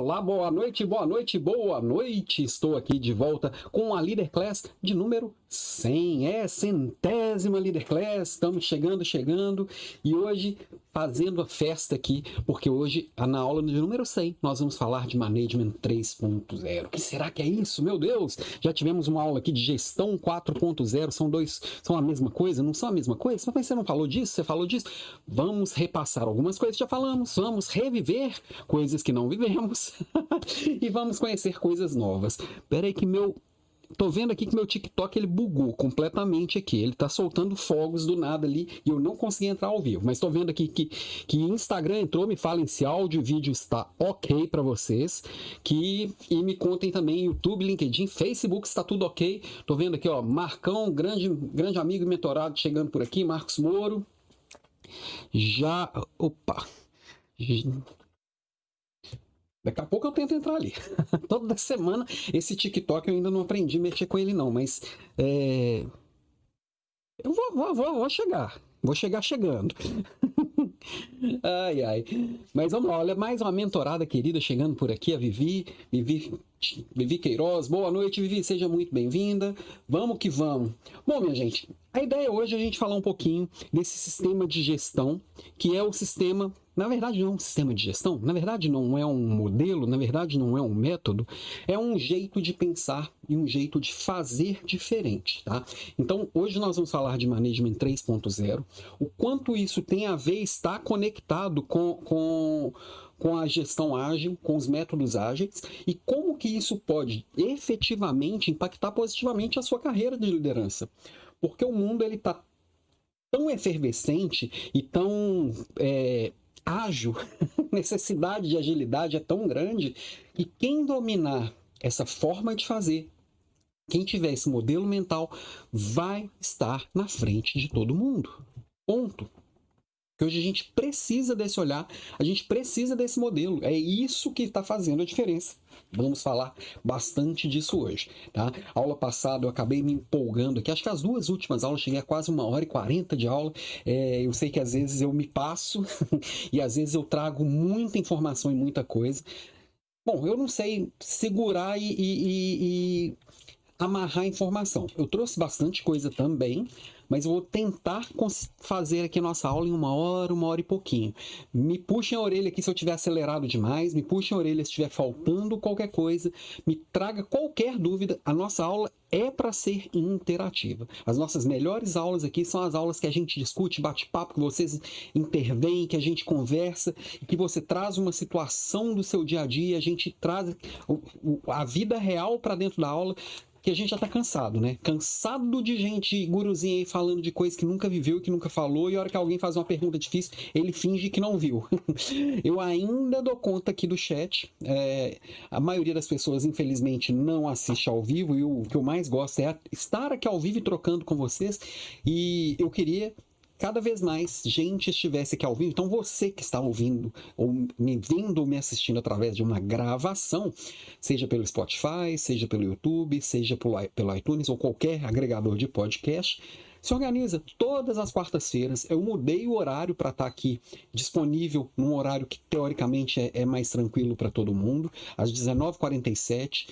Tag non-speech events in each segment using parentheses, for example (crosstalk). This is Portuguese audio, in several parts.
Olá, boa noite, boa noite, boa noite. Estou aqui de volta com a Leader Class de número 100. É centésima Leader Class. Estamos chegando, chegando. E hoje fazendo a festa aqui, porque hoje, na aula de número 100, nós vamos falar de Management 3.0. O que será que é isso? Meu Deus! Já tivemos uma aula aqui de gestão 4.0. São dois, são a mesma coisa? Não são a mesma coisa? Mas você não falou disso? Você falou disso? Vamos repassar algumas coisas que já falamos. Vamos reviver coisas que não vivemos (laughs) e vamos conhecer coisas novas. Peraí que meu tô vendo aqui que meu TikTok ele bugou completamente aqui. Ele tá soltando fogos do nada ali e eu não consegui entrar ao vivo. Mas tô vendo aqui que, que Instagram entrou, me falem se áudio e vídeo está ok para vocês. Que, e me contem também YouTube, LinkedIn, Facebook está tudo ok. Tô vendo aqui, ó, Marcão, grande, grande amigo e mentorado chegando por aqui, Marcos Moro. Já. Opa! Daqui a pouco eu tento entrar ali. (laughs) Toda semana, esse TikTok eu ainda não aprendi a mexer com ele, não, mas é... eu vou, vou, vou, vou chegar. Vou chegar chegando. (laughs) ai, ai. Mas vamos lá, olha, mais uma mentorada querida chegando por aqui, a Vivi. Vivi, Vivi Queiroz. Boa noite, Vivi, seja muito bem-vinda. Vamos que vamos. Bom, minha gente, a ideia hoje é a gente falar um pouquinho desse sistema de gestão, que é o sistema na verdade, não é um sistema de gestão, na verdade, não é um modelo, na verdade, não é um método, é um jeito de pensar e um jeito de fazer diferente, tá? Então, hoje nós vamos falar de Management 3.0, o quanto isso tem a ver, está conectado com, com com a gestão ágil, com os métodos ágeis e como que isso pode efetivamente impactar positivamente a sua carreira de liderança. Porque o mundo ele está tão efervescente e tão é, ágil, (laughs) necessidade de agilidade é tão grande que quem dominar essa forma de fazer, quem tiver esse modelo mental, vai estar na frente de todo mundo. Ponto. Que hoje a gente precisa desse olhar, a gente precisa desse modelo. É isso que está fazendo a diferença. Vamos falar bastante disso hoje, tá? Aula passada eu acabei me empolgando aqui. Acho que as duas últimas aulas cheguei a quase uma hora e quarenta de aula. É, eu sei que às vezes eu me passo (laughs) e às vezes eu trago muita informação e muita coisa. Bom, eu não sei segurar e, e, e, e amarrar a informação. Eu trouxe bastante coisa também, mas eu vou tentar fazer aqui a nossa aula em uma hora, uma hora e pouquinho. Me puxem a orelha aqui se eu estiver acelerado demais, me puxem a orelha se estiver faltando qualquer coisa, me traga qualquer dúvida. A nossa aula é para ser interativa. As nossas melhores aulas aqui são as aulas que a gente discute, bate papo, que vocês intervêm, que a gente conversa, que você traz uma situação do seu dia a dia, a gente traz a vida real para dentro da aula que a gente já tá cansado, né? Cansado de gente guruzinha aí falando de coisas que nunca viveu, que nunca falou, e a hora que alguém faz uma pergunta difícil, ele finge que não viu. (laughs) eu ainda dou conta aqui do chat. É, a maioria das pessoas, infelizmente, não assiste ao vivo, e o que eu mais gosto é estar aqui ao vivo e trocando com vocês. E eu queria cada vez mais gente estivesse aqui ao vivo. Então, você que está ouvindo, ou me vendo ou me assistindo através de uma gravação, seja pelo Spotify, seja pelo YouTube, seja pelo iTunes ou qualquer agregador de podcast, se organiza todas as quartas-feiras. Eu mudei o horário para estar tá aqui disponível num horário que teoricamente é, é mais tranquilo para todo mundo, às 19h47.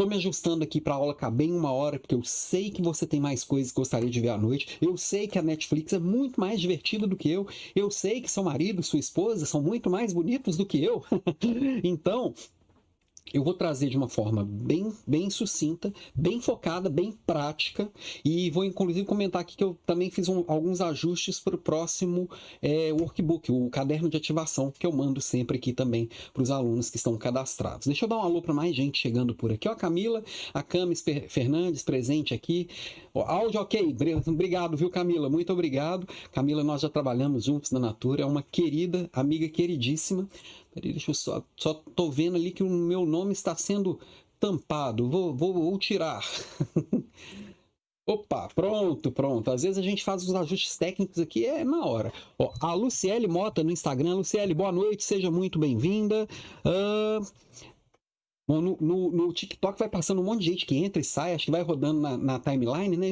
Estou me ajustando aqui para a aula caber em uma hora, porque eu sei que você tem mais coisas que gostaria de ver à noite. Eu sei que a Netflix é muito mais divertida do que eu. Eu sei que seu marido, sua esposa são muito mais bonitos do que eu. (laughs) então, eu vou trazer de uma forma bem, bem sucinta, bem focada, bem prática e vou inclusive comentar aqui que eu também fiz um, alguns ajustes para o próximo é, workbook, o caderno de ativação que eu mando sempre aqui também para os alunos que estão cadastrados. Deixa eu dar um alô para mais gente chegando por aqui. Ó, a Camila, a Camis Fernandes presente aqui. Ó, áudio ok, obrigado, viu Camila? Muito obrigado. Camila, nós já trabalhamos juntos na Natura, é uma querida, amiga queridíssima. Peraí, deixa eu só. Só tô vendo ali que o meu nome está sendo tampado. Vou, vou, vou tirar. (laughs) Opa, pronto, pronto. Às vezes a gente faz os ajustes técnicos aqui, é na hora. Ó, a Luciele Mota no Instagram. Luciele, boa noite, seja muito bem-vinda. Uh... No, no, no, TikTok vai passando um monte de gente que entra e sai, acho que vai rodando na, na timeline, né?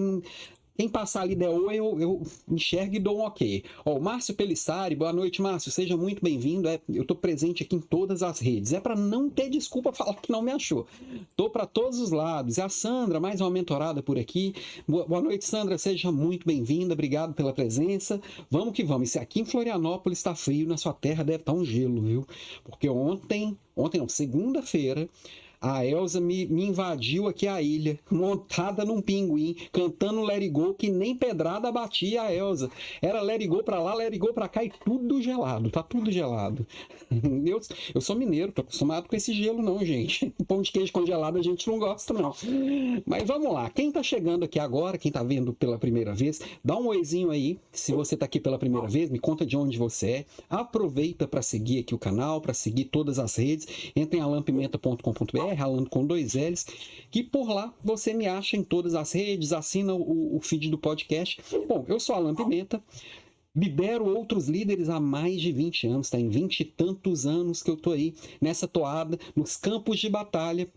Quem passar ali der oi, eu, eu enxergo e dou um ok. Ó, o Márcio Pelissari, boa noite, Márcio. Seja muito bem-vindo. É, eu tô presente aqui em todas as redes. É para não ter desculpa falar que não me achou. Tô para todos os lados. É a Sandra, mais uma mentorada por aqui. Boa, boa noite, Sandra. Seja muito bem-vinda. Obrigado pela presença. Vamos que vamos. Se aqui em Florianópolis está frio, na sua terra deve estar tá um gelo, viu? Porque ontem, ontem não, segunda-feira, a Elsa me, me, invadiu aqui a ilha, (laughs) montada num pinguim, cantando Go, que nem pedrada batia a Elsa. Era Go pra lá, Go pra cá e tudo gelado, tá tudo gelado. (laughs) Eu, eu sou mineiro, tô acostumado com esse gelo não, gente. (laughs) Pão de queijo congelado a gente não gosta não. Mas vamos lá, quem tá chegando aqui agora, quem tá vendo pela primeira vez, dá um oizinho aí. Se você tá aqui pela primeira vez, me conta de onde você é. Aproveita para seguir aqui o canal, para seguir todas as redes. Entre em alampimenta.com.br Ralando com dois L's, que por lá você me acha em todas as redes, assina o, o feed do podcast. Bom, eu sou Alan Pimenta, lidero outros líderes há mais de 20 anos, tá? Em 20 e tantos anos que eu tô aí nessa toada, nos campos de batalha,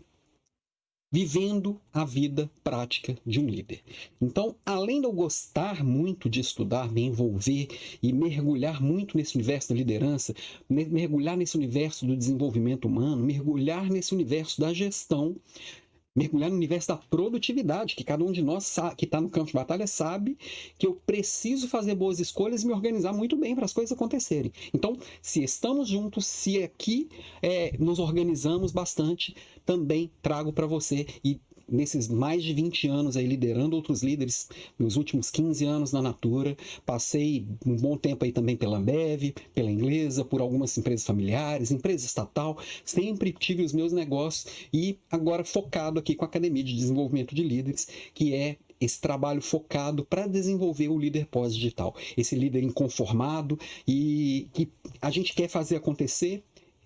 vivendo a vida prática de um líder. Então, além de eu gostar muito de estudar, me envolver e mergulhar muito nesse universo da liderança, mergulhar nesse universo do desenvolvimento humano, mergulhar nesse universo da gestão, mergulhar no universo da produtividade, que cada um de nós que está no campo de batalha sabe que eu preciso fazer boas escolhas e me organizar muito bem para as coisas acontecerem. Então, se estamos juntos, se aqui é, nos organizamos bastante, também trago para você e nesses mais de 20 anos aí liderando outros líderes, meus últimos 15 anos na Natura, passei um bom tempo aí também pela Ambev, pela Inglesa, por algumas empresas familiares, empresa estatal, sempre tive os meus negócios e agora focado aqui com a Academia de Desenvolvimento de Líderes, que é esse trabalho focado para desenvolver o líder pós-digital, esse líder inconformado e que a gente quer fazer acontecer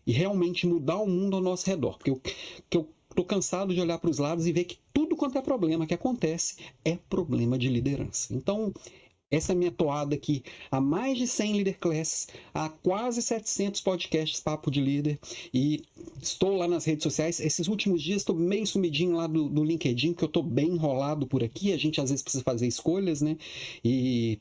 e realmente mudar o mundo ao nosso redor. Porque eu, que eu Estou cansado de olhar para os lados e ver que tudo quanto é problema que acontece é problema de liderança. Então, essa é a minha toada aqui. Há mais de 100 Leader Classes, há quase 700 podcasts Papo de Líder e estou lá nas redes sociais. Esses últimos dias estou meio sumidinho lá do, do LinkedIn, que eu estou bem enrolado por aqui. A gente às vezes precisa fazer escolhas, né? E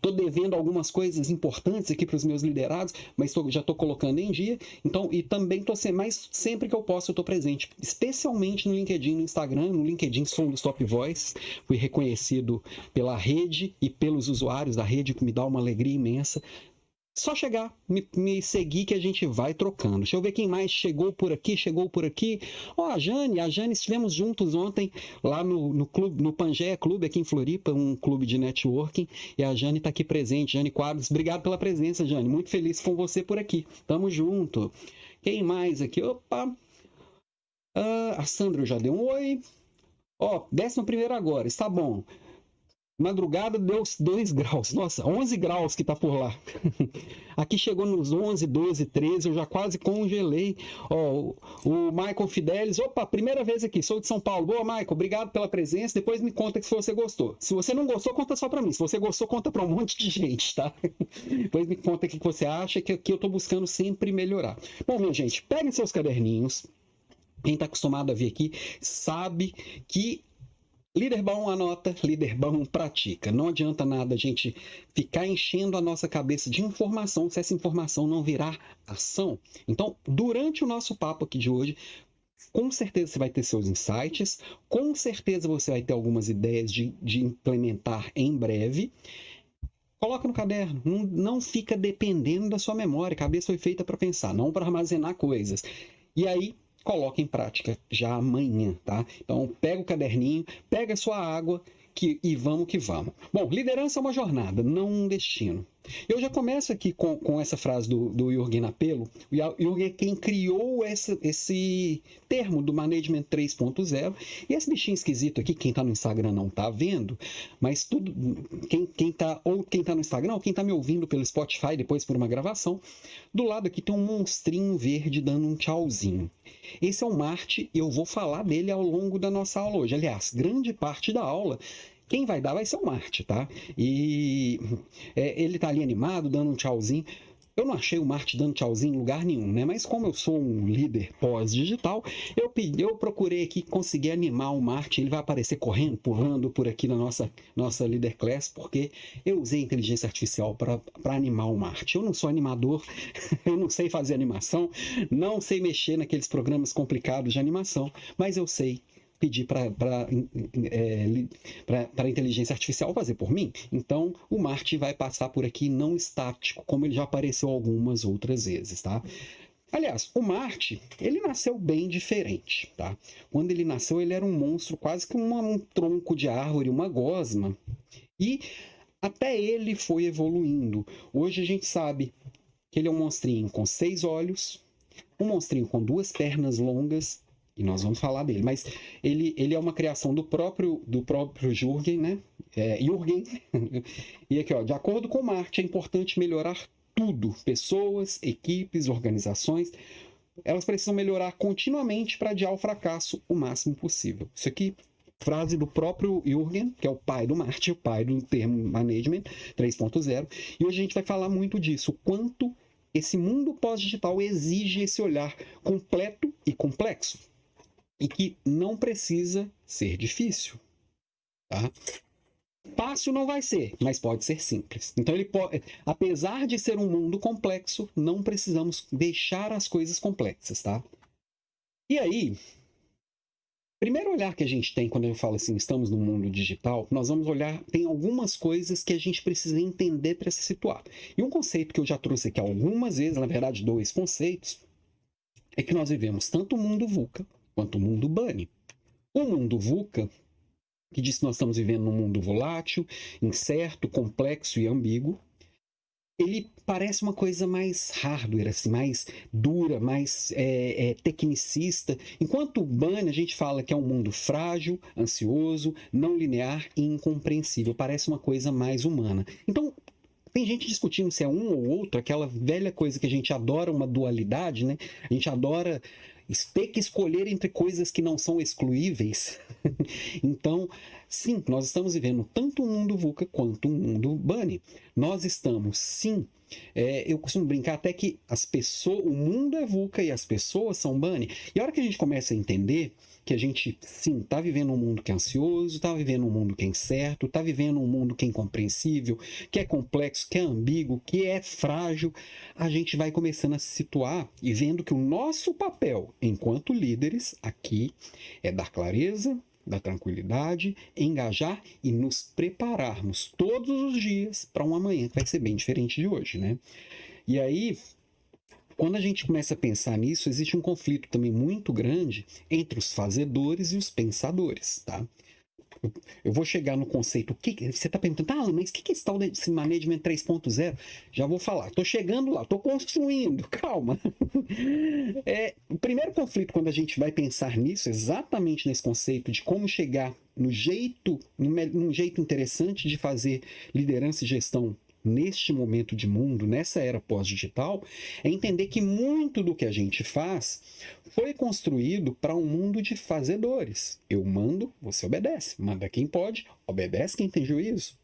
tô devendo algumas coisas importantes aqui para os meus liderados, mas tô, já estou colocando em dia. Então, e também estou mais sempre que eu posso, eu estou presente, especialmente no LinkedIn, no Instagram. No LinkedIn sou um dos top voices, fui reconhecido pela rede e pelos usuários da rede, que me dá uma alegria imensa. Só chegar, me, me, seguir que a gente vai trocando. Deixa eu ver quem mais chegou por aqui, chegou por aqui. Ó, oh, a Jane, a Jane estivemos juntos ontem lá no, no clube, no Pangeia Clube aqui em Floripa, um clube de networking, e a Jane está aqui presente, Jane Quadros. Obrigado pela presença, Jane. Muito feliz com você por aqui. Tamo junto. Quem mais aqui? Opa! Uh, a Sandra já deu um oi. Ó, oh, décimo primeiro agora, está bom. Madrugada deu 2 (laughs) graus. Nossa, 11 graus que tá por lá. (laughs) Aqui chegou nos 11, 12, 13. Eu já quase congelei. Ó, o Michael Fidelis. Opa, primeira vez aqui. Sou de São Paulo. Boa, Michael. Obrigado pela presença. Depois me conta se você gostou. Se você não gostou, conta só para mim. Se você gostou, conta para um (laughs) monte de gente, tá? Depois me conta o que você acha. Que aqui eu tô buscando sempre melhorar. Bom, minha gente, peguem seus caderninhos. Quem está acostumado a vir aqui sabe que Líder bom anota, líder bom pratica. Não adianta nada a gente ficar enchendo a nossa cabeça de informação se essa informação não virar ação. Então, durante o nosso papo aqui de hoje, com certeza você vai ter seus insights, com certeza você vai ter algumas ideias de, de implementar em breve. Coloca no caderno, não, não fica dependendo da sua memória. A cabeça foi feita para pensar, não para armazenar coisas. E aí, coloque em prática já amanhã, tá? Então, pega o caderninho, pega a sua água que, e vamos que vamos. Bom, liderança é uma jornada, não um destino. Eu já começo aqui com, com essa frase do, do Jürgen Apelo. O Jürgen é quem criou essa, esse termo do Management 3.0. E esse bichinho esquisito aqui, quem está no Instagram não está vendo, mas tudo. Quem, quem tá, ou quem está no Instagram, ou quem está me ouvindo pelo Spotify depois por uma gravação, do lado aqui tem um monstrinho verde dando um tchauzinho. Esse é o Marte eu vou falar dele ao longo da nossa aula hoje. Aliás, grande parte da aula quem vai dar vai ser o Marte, tá? E é, ele tá ali animado, dando um tchauzinho. eu não achei o Marte dando tchauzinho em lugar nenhum, né? Mas como eu sou um líder pós-digital, eu, eu procurei aqui conseguir animar o Marte. Ele vai aparecer correndo, pulando por aqui na nossa, nossa Leader Class, porque eu usei inteligência artificial para animar o Marte. Eu não sou animador, (laughs) eu não sei fazer animação, não sei mexer naqueles programas complicados de animação, mas eu sei pedir para é, a inteligência artificial fazer por mim. Então, o Marte vai passar por aqui não estático, como ele já apareceu algumas outras vezes, tá? Aliás, o Marte, ele nasceu bem diferente, tá? Quando ele nasceu, ele era um monstro, quase que uma, um tronco de árvore, uma gosma. E até ele foi evoluindo. Hoje a gente sabe que ele é um monstrinho com seis olhos, um monstrinho com duas pernas longas e nós vamos falar dele, mas ele, ele é uma criação do próprio do próprio Jürgen, né? É, Jürgen. (laughs) e aqui, ó, de acordo com Marte, é importante melhorar tudo, pessoas, equipes, organizações, elas precisam melhorar continuamente para adiar o fracasso o máximo possível. Isso aqui frase do próprio Jürgen, que é o pai do Marte, o pai do termo management 3.0, e hoje a gente vai falar muito disso, o quanto esse mundo pós-digital exige esse olhar completo e complexo e que não precisa ser difícil. Tá? Fácil não vai ser, mas pode ser simples. Então ele pode, apesar de ser um mundo complexo, não precisamos deixar as coisas complexas, tá? E aí, primeiro olhar que a gente tem quando eu falo assim, estamos no mundo digital, nós vamos olhar, tem algumas coisas que a gente precisa entender para se situar. E um conceito que eu já trouxe aqui algumas vezes, na verdade, dois conceitos, é que nós vivemos tanto o mundo VUCA quanto o mundo Bunny. O mundo VUCA, que diz que nós estamos vivendo num mundo volátil, incerto, complexo e ambíguo, ele parece uma coisa mais hardware, assim, mais dura, mais é, é, tecnicista. Enquanto o Bunny a gente fala que é um mundo frágil, ansioso, não linear e incompreensível. Parece uma coisa mais humana. Então, tem gente discutindo se é um ou outro, aquela velha coisa que a gente adora uma dualidade, né? A gente adora ter que escolher entre coisas que não são excluíveis. (laughs) então, sim, nós estamos vivendo tanto um mundo VUCA quanto um mundo Bunny. Nós estamos, sim, é, eu costumo brincar até que as pessoas, o mundo é VUCA e as pessoas são Bunny. E a hora que a gente começa a entender que a gente, sim, está vivendo um mundo que é ansioso, está vivendo um mundo que é incerto, está vivendo um mundo que é incompreensível, que é complexo, que é ambíguo, que é frágil, a gente vai começando a se situar e vendo que o nosso papel enquanto líderes aqui é dar clareza, da tranquilidade, engajar e nos prepararmos todos os dias para um amanhã que vai ser bem diferente de hoje, né? E aí, quando a gente começa a pensar nisso, existe um conflito também muito grande entre os fazedores e os pensadores, tá? Eu vou chegar no conceito. Que, você está perguntando, ah, mas o que, que é esse management 3.0? Já vou falar. Estou chegando lá, estou construindo, (laughs) calma. É, o primeiro conflito, quando a gente vai pensar nisso, exatamente nesse conceito de como chegar no jeito, num jeito interessante de fazer liderança e gestão neste momento de mundo, nessa era pós-digital, é entender que muito do que a gente faz foi construído para um mundo de fazedores. Eu mando, você obedece. Manda quem pode, obedece quem tem juízo.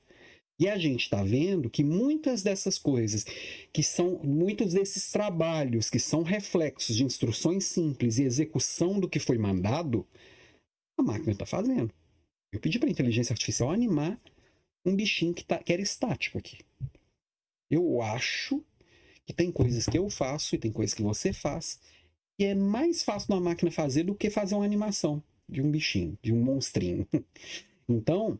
E a gente está vendo que muitas dessas coisas, que são muitos desses trabalhos que são reflexos de instruções simples e execução do que foi mandado, a máquina está fazendo. Eu pedi para a inteligência artificial animar um bichinho que, tá, que era estático aqui. Eu acho que tem coisas que eu faço e tem coisas que você faz e é mais fácil uma máquina fazer do que fazer uma animação de um bichinho, de um monstrinho. (laughs) Então,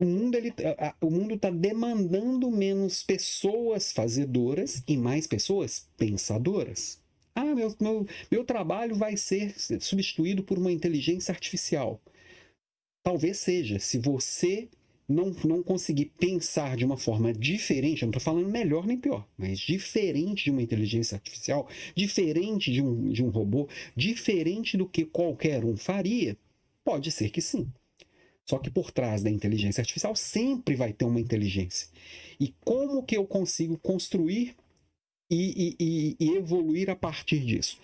o mundo ele, a, o mundo está demandando menos pessoas fazedoras e mais pessoas pensadoras. Ah, meu, meu, meu trabalho vai ser substituído por uma inteligência artificial. Talvez seja, se você não, não conseguir pensar de uma forma diferente, eu não estou falando melhor nem pior, mas diferente de uma inteligência artificial, diferente de um, de um robô, diferente do que qualquer um faria, pode ser que sim. Só que por trás da inteligência artificial sempre vai ter uma inteligência. E como que eu consigo construir e, e, e, evoluir a partir disso?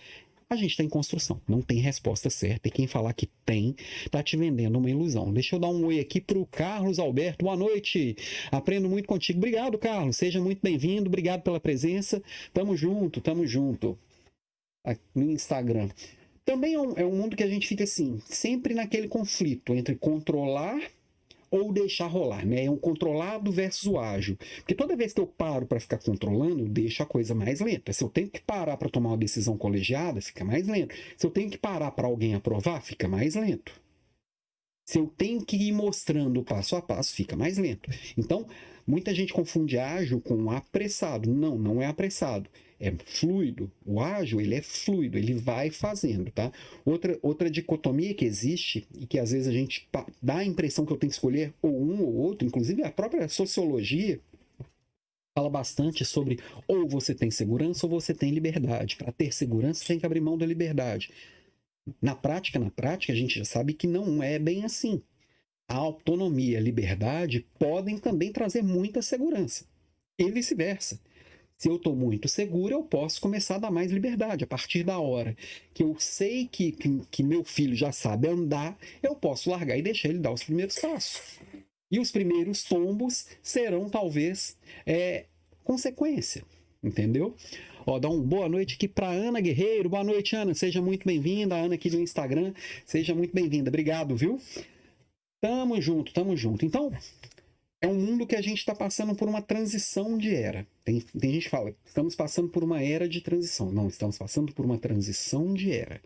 A gente está em construção. Não tem resposta certa. E quem falar que tem, está te vendendo uma ilusão. Deixa eu dar um oi aqui para o Carlos Alberto. Boa noite. Aprendo muito contigo. Obrigado, Carlos. Seja muito bem-vindo. Obrigado pela presença. Tamo junto, tamo junto. No Instagram. Também é um, é um mundo que a gente fica assim, sempre naquele conflito entre controlar ou deixar rolar, né? É um controlado versus o ágil. Porque toda vez que eu paro para ficar controlando, eu deixo a coisa mais lenta. Se eu tenho que parar para tomar uma decisão colegiada, fica mais lento. Se eu tenho que parar para alguém aprovar, fica mais lento. Se eu tenho que ir mostrando passo a passo, fica mais lento. Então, muita gente confunde ágil com apressado. Não, não é apressado é fluido. O ágil, ele é fluido, ele vai fazendo, tá? Outra, outra dicotomia que existe e que às vezes a gente dá a impressão que eu tenho que escolher ou um ou outro, inclusive a própria sociologia fala bastante sobre ou você tem segurança ou você tem liberdade. Para ter segurança, você tem que abrir mão da liberdade. Na prática, na prática, a gente já sabe que não é bem assim. A autonomia e a liberdade podem também trazer muita segurança. E vice-versa. Se eu estou muito seguro, eu posso começar a dar mais liberdade. A partir da hora que eu sei que, que, que meu filho já sabe andar, eu posso largar e deixar ele dar os primeiros passos. E os primeiros tombos serão, talvez, é, consequência. Entendeu? Ó, dá uma boa noite aqui para Ana Guerreiro. Boa noite, Ana. Seja muito bem-vinda. Ana aqui do Instagram. Seja muito bem-vinda. Obrigado, viu? Tamo junto, tamo junto. Então, é um mundo que a gente está passando por uma transição de era. Tem, tem gente que fala, estamos passando por uma era de transição. Não, estamos passando por uma transição de era.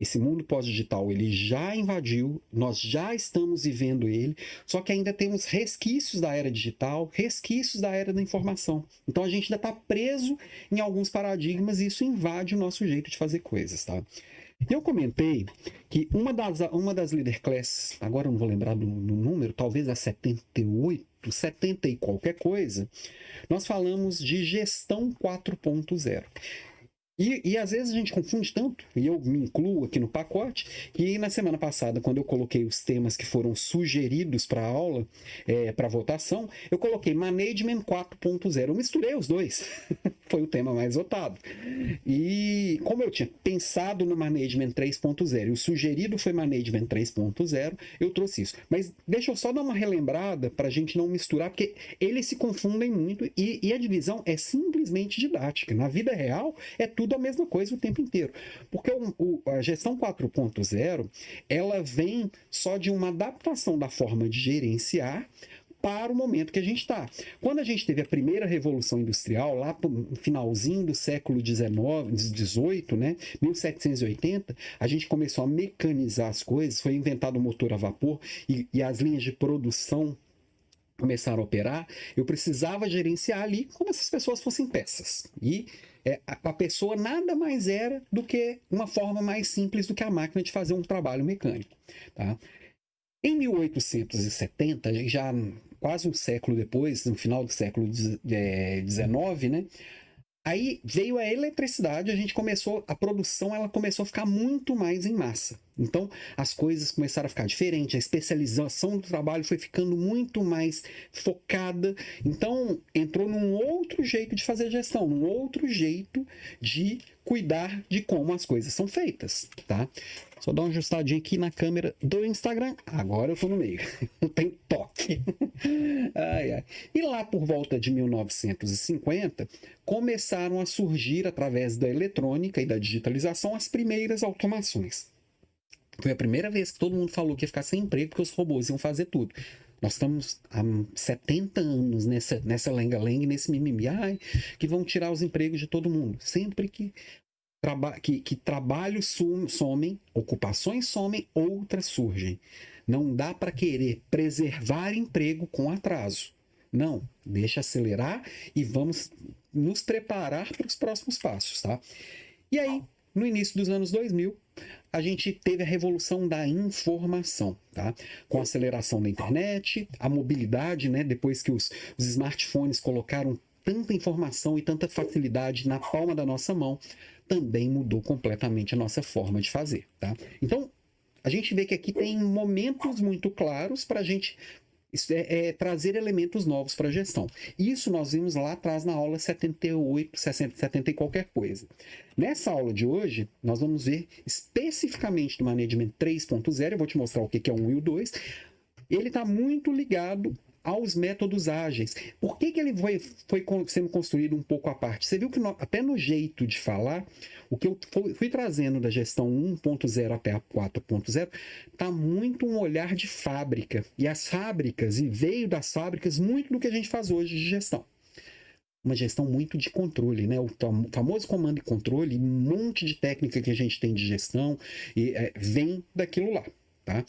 Esse mundo pós-digital ele já invadiu, nós já estamos vivendo ele, só que ainda temos resquícios da era digital, resquícios da era da informação. Então a gente ainda está preso em alguns paradigmas e isso invade o nosso jeito de fazer coisas, tá? Eu comentei que uma das, uma das leader classes, agora eu não vou lembrar do, do número, talvez a 78, 70 e qualquer coisa, nós falamos de gestão 4.0. E, e às vezes a gente confunde tanto, e eu me incluo aqui no pacote, que na semana passada, quando eu coloquei os temas que foram sugeridos para a aula, é, para votação, eu coloquei Management 4.0. Eu misturei os dois. (laughs) Foi o tema mais votado. E como eu tinha pensado no Management 3.0 e o sugerido foi Management 3.0, eu trouxe isso. Mas deixa eu só dar uma relembrada para a gente não misturar, porque eles se confundem muito e, e a divisão é simplesmente didática. Na vida real, é tudo a mesma coisa o tempo inteiro. Porque o, o, a gestão 4.0, ela vem só de uma adaptação da forma de gerenciar para o momento que a gente está. Quando a gente teve a primeira revolução industrial, lá no finalzinho do século XIX, XVIII, né, 1780, a gente começou a mecanizar as coisas, foi inventado o motor a vapor e, e as linhas de produção começaram a operar. Eu precisava gerenciar ali como se as pessoas fossem peças. E é, a pessoa nada mais era do que uma forma mais simples do que a máquina de fazer um trabalho mecânico. Tá? Em 1870, já quase um século depois, no final do século XIX, é, né, Aí veio a eletricidade, a gente começou, a produção ela começou a ficar muito mais em massa. Então as coisas começaram a ficar diferentes, a especialização do trabalho foi ficando muito mais focada. Então entrou num outro jeito de fazer gestão, num outro jeito de cuidar de como as coisas são feitas, tá? Só dar uma ajustadinha aqui na câmera do Instagram. Agora eu tô no meio. Não (laughs) tem toque. (laughs) ai, ai. E lá por volta de 1950, começaram a surgir, através da eletrônica e da digitalização, as primeiras automações. Foi a primeira vez que todo mundo falou que ia ficar sem emprego porque os robôs iam fazer tudo. Nós estamos há 70 anos nessa, nessa lenga-lenga, nesse mimimi, ai, que vão tirar os empregos de todo mundo. Sempre que traba que, que trabalhos somem, ocupações somem, outras surgem. Não dá para querer preservar emprego com atraso. Não, deixa acelerar e vamos nos preparar para os próximos passos, tá? E aí, no início dos anos 2000, a gente teve a revolução da informação, tá? Com a aceleração da internet, a mobilidade, né? Depois que os, os smartphones colocaram tanta informação e tanta facilidade na palma da nossa mão, também mudou completamente a nossa forma de fazer, tá? Então, a gente vê que aqui tem momentos muito claros para a gente é, é trazer elementos novos para a gestão. Isso nós vimos lá atrás na aula 78, 60, 70 e qualquer coisa. Nessa aula de hoje, nós vamos ver especificamente do Management 3.0, eu vou te mostrar o que é o 1 e o 2. Ele está muito ligado aos métodos ágeis. Por que, que ele foi, foi sendo construído um pouco à parte? Você viu que no, até no jeito de falar, o que eu fui, fui trazendo da gestão 1.0 até a 4.0 está muito um olhar de fábrica. E as fábricas, e veio das fábricas muito do que a gente faz hoje de gestão uma gestão muito de controle, né? O famoso comando e controle, um monte de técnica que a gente tem de gestão e é, vem daquilo lá, tá?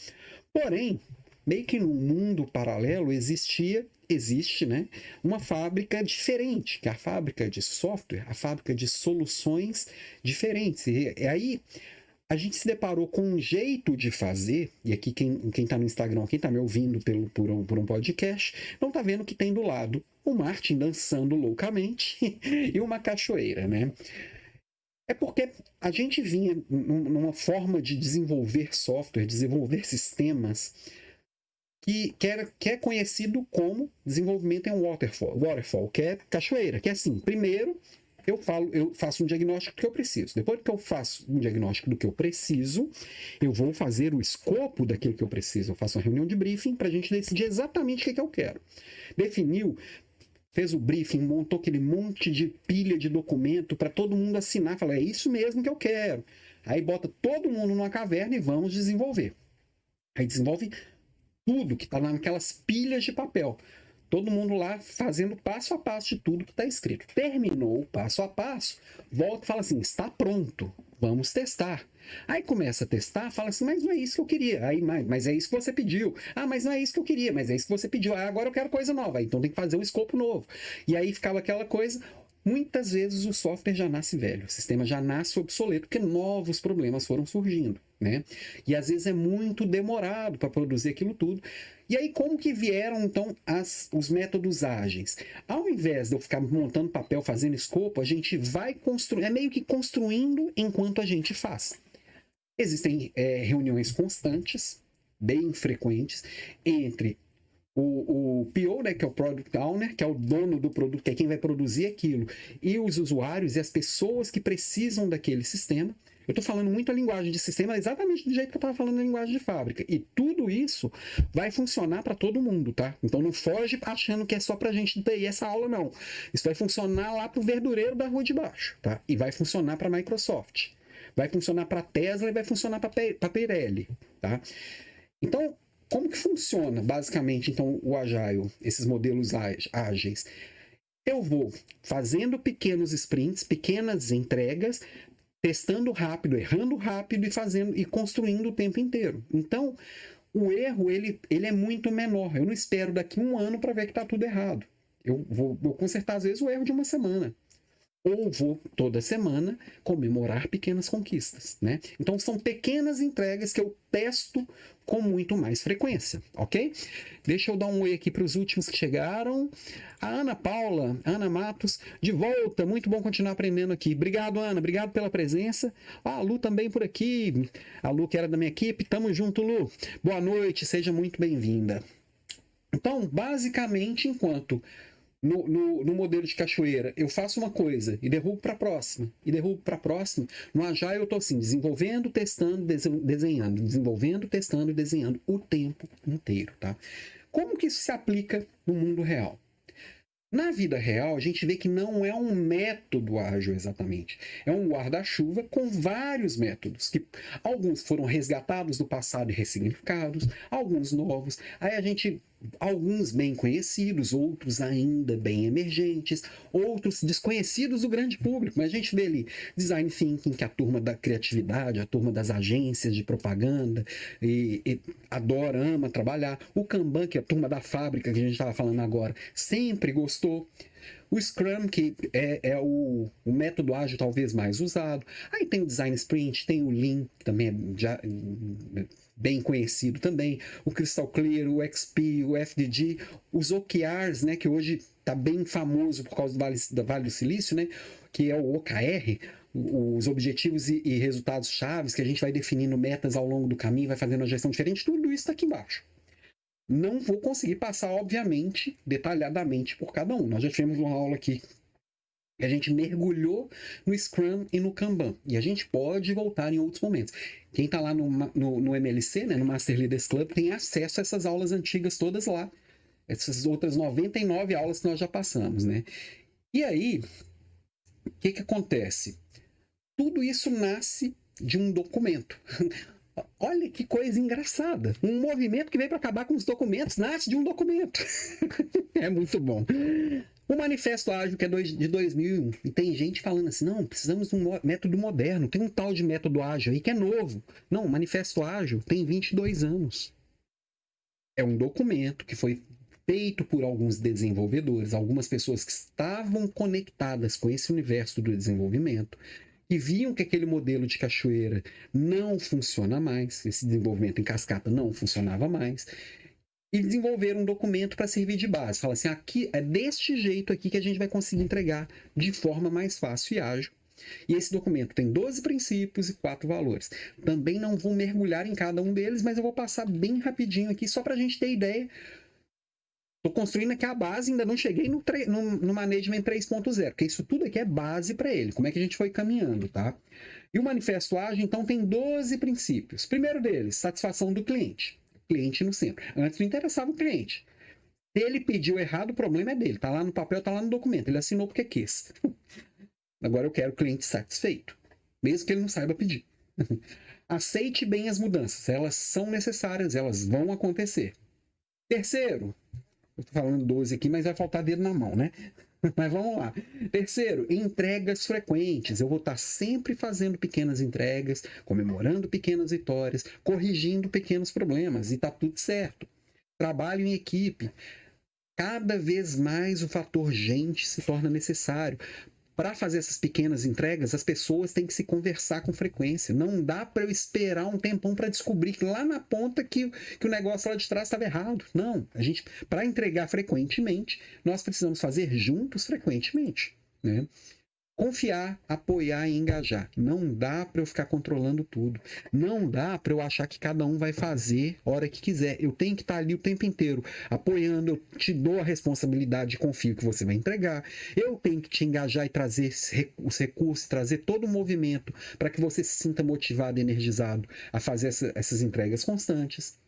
Porém, meio que no mundo paralelo existia, existe, né, uma fábrica diferente, que é a fábrica de software, a fábrica de soluções diferentes. E, e aí a gente se deparou com um jeito de fazer, e aqui quem está no Instagram, quem está me ouvindo pelo, por, um, por um podcast, não está vendo que tem do lado o Martin dançando loucamente (laughs) e uma cachoeira, né? É porque a gente vinha numa forma de desenvolver software, desenvolver sistemas que, que, era, que é conhecido como desenvolvimento em waterfall, waterfall, que é cachoeira, que é assim, primeiro eu falo, eu faço um diagnóstico do que eu preciso. Depois que eu faço um diagnóstico do que eu preciso, eu vou fazer o escopo daquilo que eu preciso. Eu faço uma reunião de briefing para a gente decidir exatamente o que, que eu quero. Definiu, fez o briefing, montou aquele monte de pilha de documento para todo mundo assinar, falar, é isso mesmo que eu quero. Aí bota todo mundo numa caverna e vamos desenvolver. Aí desenvolve tudo que está naquelas pilhas de papel. Todo mundo lá fazendo passo a passo de tudo que está escrito. Terminou o passo a passo, volta e fala assim: está pronto, vamos testar. Aí começa a testar, fala assim, mas não é isso que eu queria. Aí, mas, mas é isso que você pediu. Ah, mas não é isso que eu queria, mas é isso que você pediu. Ah, agora eu quero coisa nova. Então tem que fazer um escopo novo. E aí ficava aquela coisa, muitas vezes o software já nasce velho, o sistema já nasce obsoleto, porque novos problemas foram surgindo, né? E às vezes é muito demorado para produzir aquilo tudo. E aí, como que vieram, então, as, os métodos ágeis? Ao invés de eu ficar montando papel, fazendo escopo, a gente vai construir, é meio que construindo enquanto a gente faz. Existem é, reuniões constantes, bem frequentes, entre o, o PO, né, que é o Product Owner, que é o dono do produto, que é quem vai produzir aquilo, e os usuários e as pessoas que precisam daquele sistema. Eu estou falando muito a linguagem de sistema exatamente do jeito que eu estava falando a linguagem de fábrica. E tudo isso vai funcionar para todo mundo, tá? Então não foge achando que é só para gente ter essa aula, não. Isso vai funcionar lá para o verdureiro da rua de baixo, tá? E vai funcionar para a Microsoft. Vai funcionar para a Tesla e vai funcionar para a Pirelli, tá? Então, como que funciona basicamente então o Agile, esses modelos ágeis? Eu vou fazendo pequenos sprints, pequenas entregas, testando rápido, errando rápido e fazendo e construindo o tempo inteiro. Então, o erro ele, ele é muito menor. Eu não espero daqui um ano para ver que está tudo errado. Eu vou, vou consertar às vezes o erro de uma semana ou vou toda semana comemorar pequenas conquistas, né? Então são pequenas entregas que eu testo com muito mais frequência, ok? Deixa eu dar um oi aqui para os últimos que chegaram. A Ana Paula, Ana Matos, de volta. Muito bom continuar aprendendo aqui. Obrigado, Ana. Obrigado pela presença. Ah, a Lu também por aqui. A Lu que era da minha equipe. Tamo junto, Lu. Boa noite. Seja muito bem-vinda. Então, basicamente, enquanto no, no, no, modelo de cachoeira, eu faço uma coisa e derrubo para a próxima, e derrubo para a próxima. No Agile eu estou assim, desenvolvendo, testando, desenhando, desenvolvendo, testando e desenhando o tempo inteiro, tá? Como que isso se aplica no mundo real? Na vida real, a gente vê que não é um método ágil exatamente. É um guarda-chuva com vários métodos, que alguns foram resgatados do passado e ressignificados, alguns novos. Aí a gente alguns bem conhecidos, outros ainda bem emergentes, outros desconhecidos do grande público. Mas a gente vê ali design thinking, que é a turma da criatividade, a turma das agências de propaganda, e, e adora, ama trabalhar. O Kanban, que é a turma da fábrica que a gente estava falando agora, sempre gostou. O Scrum, que é, é o, o, método ágil talvez mais usado. Aí tem o Design Sprint, tem o Lean, que também é já, bem conhecido também, o Crystal Clear, o XP, o FDG, os OKRs, né, que hoje está bem famoso por causa do Vale, do vale do Silício, né, que é o OKR, os objetivos e, e resultados chaves que a gente vai definindo metas ao longo do caminho, vai fazendo uma gestão diferente, tudo isso está aqui embaixo. Não vou conseguir passar, obviamente, detalhadamente por cada um. Nós já tivemos uma aula aqui a gente mergulhou no Scrum e no Kanban. E a gente pode voltar em outros momentos. Quem está lá no, no, no, MLC, né, no Master Leaders Club, tem acesso a essas aulas antigas todas lá. Essas outras 99 aulas que nós já passamos, né? E aí, o que, que acontece? Tudo isso nasce de um documento. (laughs) Olha que coisa engraçada. Um movimento que veio para acabar com os documentos nasce de um documento. (laughs) é muito bom. O Manifesto Ágil, que é de 2001, e tem gente falando assim: não, precisamos de um método moderno, tem um tal de método ágil aí que é novo. Não, o Manifesto Ágil tem 22 anos. É um documento que foi feito por alguns desenvolvedores, algumas pessoas que estavam conectadas com esse universo do desenvolvimento, que viam que aquele modelo de cachoeira não funciona mais, esse desenvolvimento em cascata não funcionava mais, e desenvolver um documento para servir de base. Fala assim, aqui é deste jeito aqui que a gente vai conseguir entregar de forma mais fácil e ágil. E esse documento tem 12 princípios e 4 valores. Também não vou mergulhar em cada um deles, mas eu vou passar bem rapidinho aqui só para a gente ter ideia. Estou construindo aqui a base, ainda não cheguei no, no, no Management 3.0, porque isso tudo aqui é base para ele, como é que a gente foi caminhando, tá? E o Manifesto Ágil, então, tem 12 princípios. Primeiro deles, satisfação do cliente cliente no centro. Antes não interessava o cliente. Se ele pediu errado, o problema é dele. Tá lá no papel, tá lá no documento. Ele assinou porque quis. (laughs) Agora eu quero o cliente satisfeito, mesmo que ele não saiba pedir. (laughs) Aceite bem as mudanças. Elas são necessárias, elas vão acontecer. Terceiro, eu tô falando 12 aqui, mas vai faltar dedo na mão, né? (laughs) Mas vamos lá. Terceiro, entregas frequentes. Eu vou estar sempre fazendo pequenas entregas, comemorando pequenas vitórias, corrigindo pequenos problemas e tá tudo certo. Trabalho em equipe. Cada vez mais o fator gente se torna necessário para fazer essas pequenas entregas, as pessoas têm que se conversar com frequência. Não dá para eu esperar um tempão para descobrir que lá na ponta que, que o negócio lá de trás estava errado. Não, a gente para entregar frequentemente, nós precisamos fazer juntos frequentemente, né? Confiar, apoiar e engajar. Não dá para eu ficar controlando tudo. Não dá para eu achar que cada um vai fazer hora que quiser. Eu tenho que estar ali o tempo inteiro apoiando. Eu te dou a responsabilidade, confio que você vai entregar. Eu tenho que te engajar e trazer os recursos, trazer todo o movimento para que você se sinta motivado e energizado a fazer essa, essas entregas constantes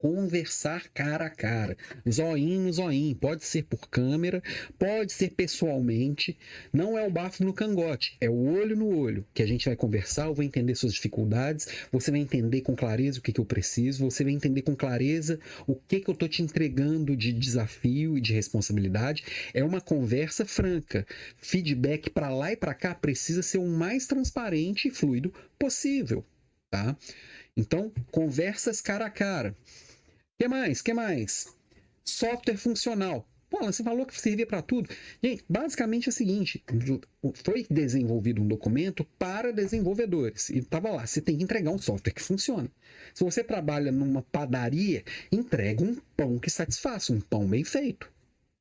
conversar cara a cara, zoinho zoinho, pode ser por câmera, pode ser pessoalmente, não é o bafo no cangote, é o olho no olho, que a gente vai conversar, eu vou entender suas dificuldades, você vai entender com clareza o que, que eu preciso, você vai entender com clareza o que, que eu estou te entregando de desafio e de responsabilidade, é uma conversa franca, feedback para lá e para cá precisa ser o mais transparente e fluido possível, tá? Então, conversas cara a cara que mais? que mais? Software funcional. Pô, você falou que servia para tudo. Gente, basicamente é o seguinte: foi desenvolvido um documento para desenvolvedores. E estava lá, você tem que entregar um software que funciona. Se você trabalha numa padaria, entrega um pão que satisfaça, um pão bem feito.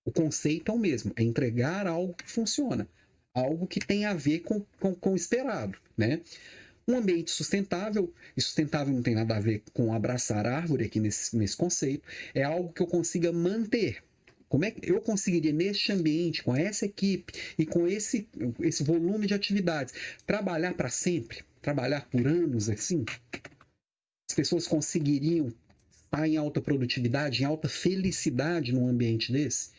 O conceito é o mesmo, é entregar algo que funciona, algo que tem a ver com, com, com o esperado, né? Um ambiente sustentável, e sustentável não tem nada a ver com abraçar árvore aqui nesse, nesse conceito, é algo que eu consiga manter. Como é que eu conseguiria, neste ambiente, com essa equipe e com esse, esse volume de atividades, trabalhar para sempre? Trabalhar por anos assim? As pessoas conseguiriam estar em alta produtividade, em alta felicidade num ambiente desse?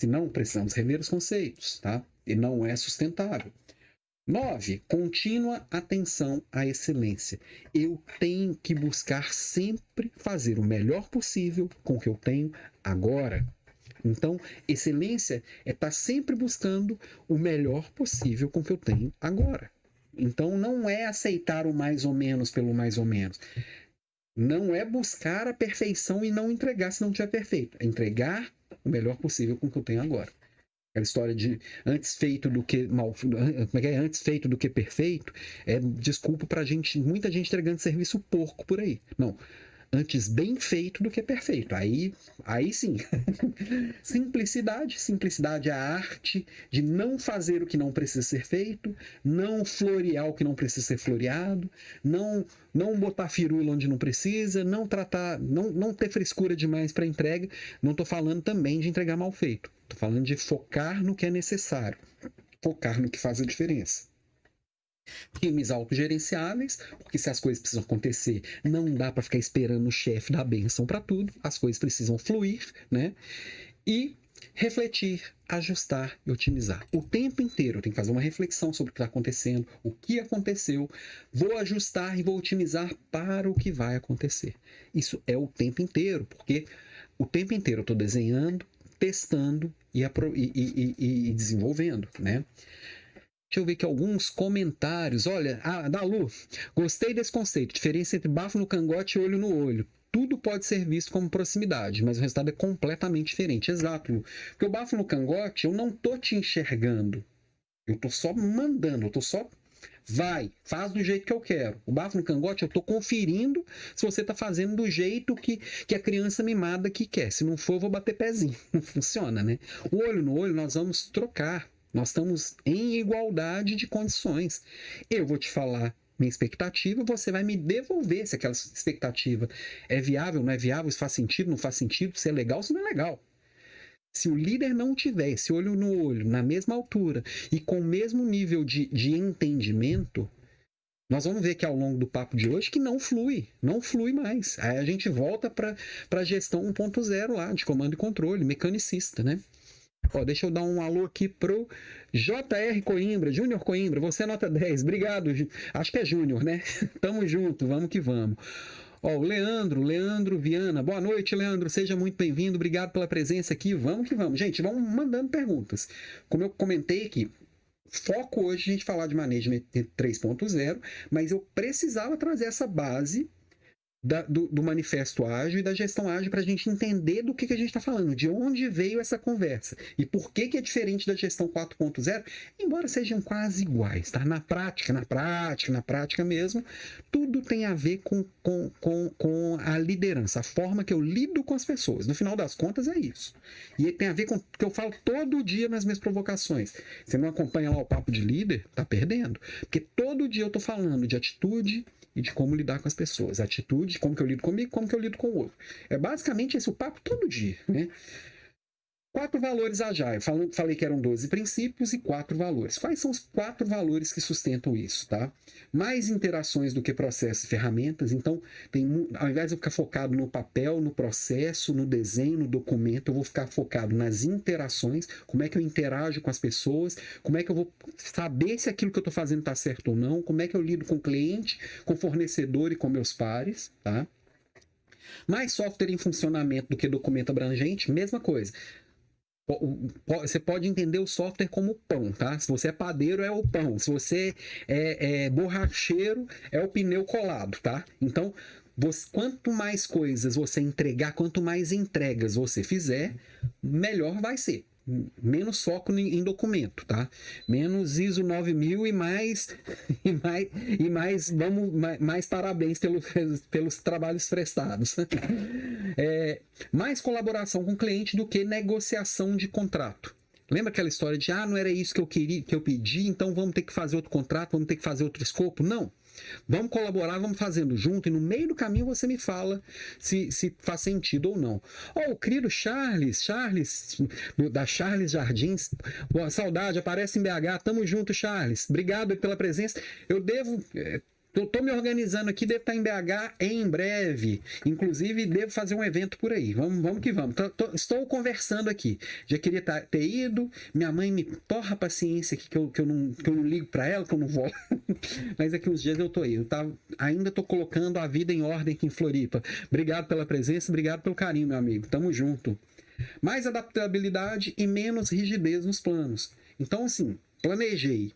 Se não, precisamos rever os conceitos, tá? E não é sustentável. 9. Contínua atenção à excelência. Eu tenho que buscar sempre fazer o melhor possível com o que eu tenho agora. Então, excelência é estar sempre buscando o melhor possível com o que eu tenho agora. Então, não é aceitar o mais ou menos pelo mais ou menos. Não é buscar a perfeição e não entregar se não tiver perfeito. É entregar o melhor possível com o que eu tenho agora. Aquela história de antes feito do que mal, como é que é? Antes feito do que perfeito, é desculpa pra gente, muita gente entregando serviço porco por aí. Não. Antes bem feito do que perfeito. Aí, aí sim. (laughs) simplicidade. Simplicidade é a arte de não fazer o que não precisa ser feito, não florear o que não precisa ser floreado, não não botar firula onde não precisa, não tratar, não, não ter frescura demais para entrega. Não estou falando também de entregar mal feito. Estou falando de focar no que é necessário, focar no que faz a diferença times autogerenciáveis, porque se as coisas precisam acontecer, não dá para ficar esperando o chefe dar benção para tudo, as coisas precisam fluir, né? E refletir, ajustar e otimizar. O tempo inteiro tenho que fazer uma reflexão sobre o que está acontecendo, o que aconteceu, vou ajustar e vou otimizar para o que vai acontecer. Isso é o tempo inteiro, porque o tempo inteiro eu estou desenhando, testando e, e, e, e desenvolvendo, né? Deixa eu ver aqui alguns comentários. Olha, ah, Dalu, gostei desse conceito. Diferença entre bafo no cangote e olho no olho. Tudo pode ser visto como proximidade, mas o resultado é completamente diferente. Exato. Porque o bafo no cangote, eu não tô te enxergando. Eu tô só mandando, eu tô só vai, faz do jeito que eu quero. O bafo no cangote, eu tô conferindo se você tá fazendo do jeito que, que a criança mimada que quer. Se não for, eu vou bater pezinho. (laughs) Não funciona, né? O olho no olho, nós vamos trocar. Nós estamos em igualdade de condições. Eu vou te falar minha expectativa, você vai me devolver se aquela expectativa é viável, não é viável, se faz sentido, não faz sentido, se é legal, se não é legal. Se o líder não tiver esse olho no olho, na mesma altura e com o mesmo nível de, de entendimento, nós vamos ver que ao longo do papo de hoje que não flui, não flui mais. Aí a gente volta para a gestão 1.0 lá, de comando e controle, mecanicista, né? Ó, deixa eu dar um alô aqui pro JR Coimbra, Júnior Coimbra, você é nota 10, obrigado, acho que é Júnior, né? (laughs) Tamo junto, vamos que vamos. Ó, o Leandro, Leandro Viana, boa noite, Leandro, seja muito bem-vindo, obrigado pela presença aqui, vamos que vamos. Gente, vamos mandando perguntas. Como eu comentei aqui, foco hoje a gente falar de management 3.0, mas eu precisava trazer essa base da, do, do, manifesto ágil e da gestão ágil para a gente entender do que, que a gente está falando, de onde veio essa conversa e por que, que é diferente da gestão 4.0, embora sejam quase iguais, tá? Na prática, na prática, na prática mesmo, tudo tem a ver com, com, com, com a liderança, a forma que eu lido com as pessoas. No final das contas, é isso. E tem a ver com o que eu falo todo dia nas minhas provocações. Você não acompanha lá o papo de líder, tá perdendo. Porque todo dia eu tô falando de atitude, e de como lidar com as pessoas. Atitude, como que eu lido comigo, como que eu lido com o outro. É basicamente esse o papo todo dia, né? Quatro valores Agile. Falei que eram 12 princípios e quatro valores. Quais são os quatro valores que sustentam isso, tá? Mais interações do que processos e ferramentas. Então, tem, ao invés de eu ficar focado no papel, no processo, no desenho, no documento, eu vou ficar focado nas interações, como é que eu interajo com as pessoas, como é que eu vou saber se aquilo que eu estou fazendo está certo ou não, como é que eu lido com o cliente, com o fornecedor e com meus pares, tá? Mais software em funcionamento do que documento abrangente, mesma coisa. Você pode entender o software como pão, tá? Se você é padeiro, é o pão. Se você é, é borracheiro, é o pneu colado, tá? Então, você, quanto mais coisas você entregar, quanto mais entregas você fizer, melhor vai ser menos foco em documento, tá? Menos ISO 9000 e mais (laughs) e mais e mais vamos mais, mais parabéns pelo, (laughs) pelos trabalhos prestados. (laughs) É, mais colaboração com o cliente do que negociação de contrato. Lembra aquela história de ah, não era isso que eu queria, que eu pedi, então vamos ter que fazer outro contrato, vamos ter que fazer outro escopo? Não. Vamos colaborar, vamos fazendo junto, e no meio do caminho você me fala se, se faz sentido ou não. Oh, o querido Charles, Charles, da Charles Jardins, boa saudade, aparece em BH, tamo junto, Charles. Obrigado pela presença. Eu devo. Eh, Estou tô me organizando aqui, devo estar em BH em breve. Inclusive, devo fazer um evento por aí. Vamos, vamos que vamos. Tô, tô, estou conversando aqui. Já queria tá, ter ido. Minha mãe me torra a paciência aqui, que eu, que eu, não, que eu não ligo para ela, que eu não vou. (laughs) Mas aqui uns dias eu tô aí. Eu tá, ainda estou colocando a vida em ordem aqui em Floripa. Obrigado pela presença, obrigado pelo carinho, meu amigo. Tamo junto. Mais adaptabilidade e menos rigidez nos planos. Então, assim, planejei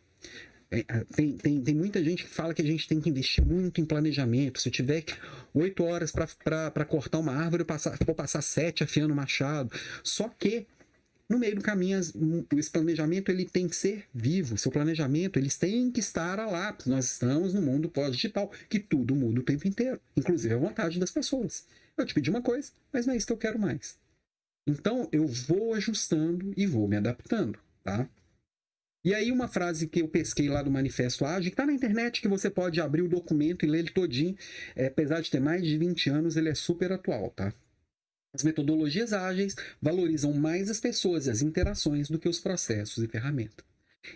é, tem, tem, tem muita gente que fala que a gente tem que investir muito em planejamento. Se eu tiver oito horas para cortar uma árvore, eu passar, vou passar sete afiando o machado. Só que no meio do caminho, esse planejamento ele tem que ser vivo. Seu planejamento eles têm que estar a lápis. Nós estamos no mundo pós-digital, que tudo muda o tempo inteiro, inclusive a vontade das pessoas. Eu te pedi uma coisa, mas não é isso que eu quero mais. Então eu vou ajustando e vou me adaptando, tá? E aí uma frase que eu pesquei lá do Manifesto Ágil, que está na internet, que você pode abrir o documento e ler ele todinho, é, apesar de ter mais de 20 anos, ele é super atual, tá? As metodologias ágeis valorizam mais as pessoas e as interações do que os processos e ferramentas.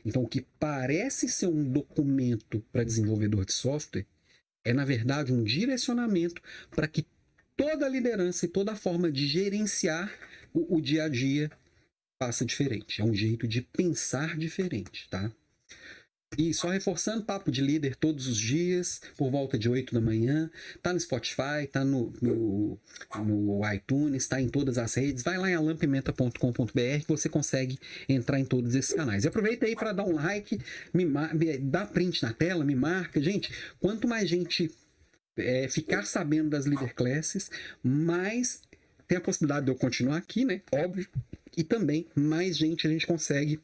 Então, o que parece ser um documento para desenvolvedor de software é, na verdade, um direcionamento para que toda a liderança e toda a forma de gerenciar o, o dia a dia passa diferente. É um jeito de pensar diferente, tá? E só reforçando, papo de líder todos os dias, por volta de 8 da manhã. Tá no Spotify, tá no, no, no iTunes, tá em todas as redes. Vai lá em alampimenta.com.br que você consegue entrar em todos esses canais. E aproveita aí para dar um like, me, dá print na tela, me marca. Gente, quanto mais gente é, ficar sabendo das leader classes, mais tem a possibilidade de eu continuar aqui, né? Óbvio. E também mais gente a gente consegue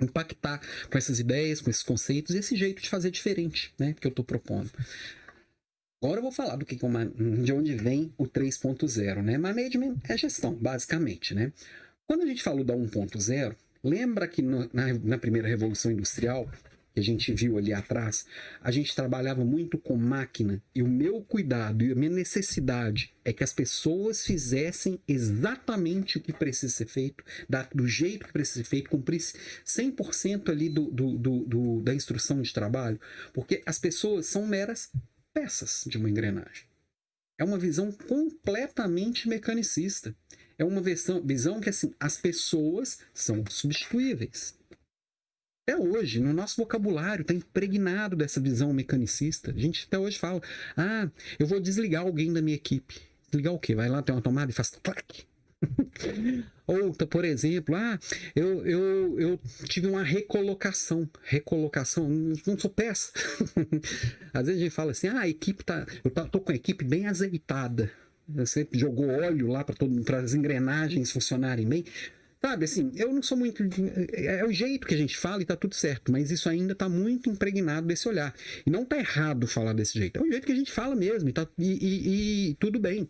impactar com essas ideias, com esses conceitos e esse jeito de fazer diferente, né, que eu estou propondo. Agora eu vou falar do que, de onde vem o 3.0, né? Management é gestão, basicamente, né? Quando a gente falou da 1.0, lembra que no, na, na primeira revolução industrial que a gente viu ali atrás, a gente trabalhava muito com máquina e o meu cuidado e a minha necessidade é que as pessoas fizessem exatamente o que precisa ser feito, do jeito que precisa ser feito, cumprisse 100% ali do, do, do, do, da instrução de trabalho, porque as pessoas são meras peças de uma engrenagem. É uma visão completamente mecanicista. É uma visão, visão que assim, as pessoas são substituíveis. Até hoje, no nosso vocabulário, está impregnado dessa visão mecanicista. A gente até hoje fala: ah, eu vou desligar alguém da minha equipe. Desligar o quê? Vai lá, tem uma tomada e faz clac. (laughs) Ou, por exemplo, ah, eu, eu, eu tive uma recolocação. Recolocação, não sou peça. Às vezes a gente fala assim: ah, a equipe tá. Eu tô com a equipe bem azeitada. Você jogou óleo lá para as engrenagens funcionarem bem. Sabe, assim, eu não sou muito. É, é o jeito que a gente fala e tá tudo certo, mas isso ainda tá muito impregnado desse olhar. E não tá errado falar desse jeito. É o jeito que a gente fala mesmo, e, tá, e, e, e tudo bem.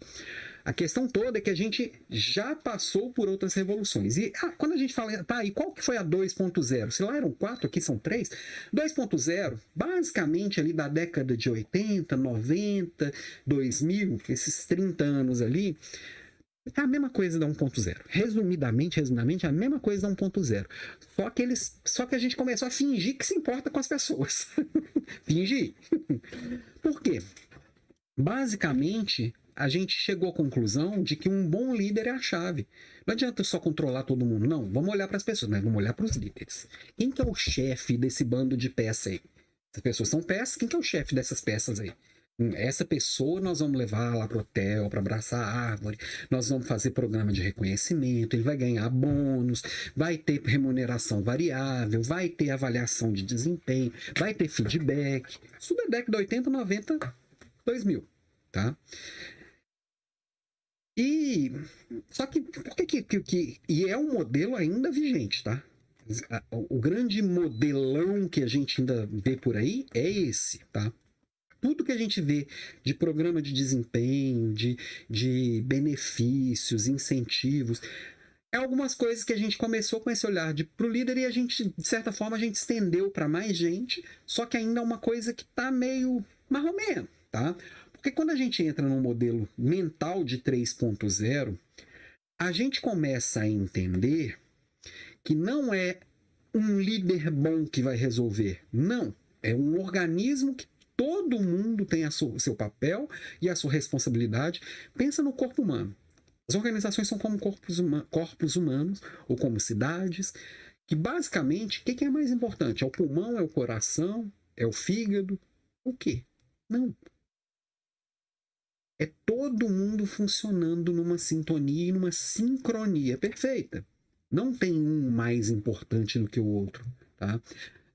A questão toda é que a gente já passou por outras revoluções. E ah, quando a gente fala, tá, e qual que foi a 2.0? Se lá eram quatro, aqui são três. 2.0, basicamente ali da década de 80, 90, 2000, esses 30 anos ali, é a mesma coisa da 1.0. Resumidamente, resumidamente, é a mesma coisa da 1.0. Só que eles, só que a gente começou a fingir que se importa com as pessoas. (laughs) fingir. (laughs) Por quê? Basicamente, a gente chegou à conclusão de que um bom líder é a chave. Não adianta só controlar todo mundo, não. Vamos olhar para as pessoas, mas vamos olhar para os líderes. Quem que é o chefe desse bando de peças aí? As pessoas são peças, quem que é o chefe dessas peças aí? Essa pessoa nós vamos levar lá para o hotel para abraçar a árvore, nós vamos fazer programa de reconhecimento, ele vai ganhar bônus, vai ter remuneração variável, vai ter avaliação de desempenho, vai ter feedback. Subdeck da 80, 90, 2000, tá? E só que por que, que, que e é um modelo ainda vigente, tá? O grande modelão que a gente ainda vê por aí é esse, tá? Tudo que a gente vê de programa de desempenho, de, de benefícios, incentivos, é algumas coisas que a gente começou com esse olhar de pro líder e a gente, de certa forma, a gente estendeu para mais gente, só que ainda é uma coisa que tá meio marromeno, tá? Porque quando a gente entra num modelo mental de 3.0, a gente começa a entender que não é um líder bom que vai resolver. Não. É um organismo que todo mundo tem o seu papel e a sua responsabilidade. Pensa no corpo humano. As organizações são como corpos, huma corpos humanos ou como cidades, que basicamente, o que, que é mais importante? É o pulmão, é o coração, é o fígado? O quê? Não. É todo mundo funcionando numa sintonia e numa sincronia perfeita. Não tem um mais importante do que o outro. Tá?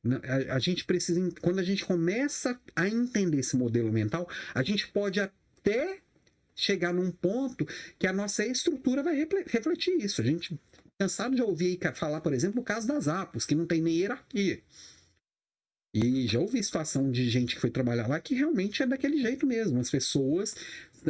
A, a, gente precisa, quando a gente começa a entender esse modelo mental, a gente pode até chegar num ponto que a nossa estrutura vai refletir isso. A gente cansado de ouvir falar, por exemplo, o caso das Apos, que não tem nem hierarquia. E já ouvi situação de gente que foi trabalhar lá que realmente é daquele jeito mesmo. As pessoas.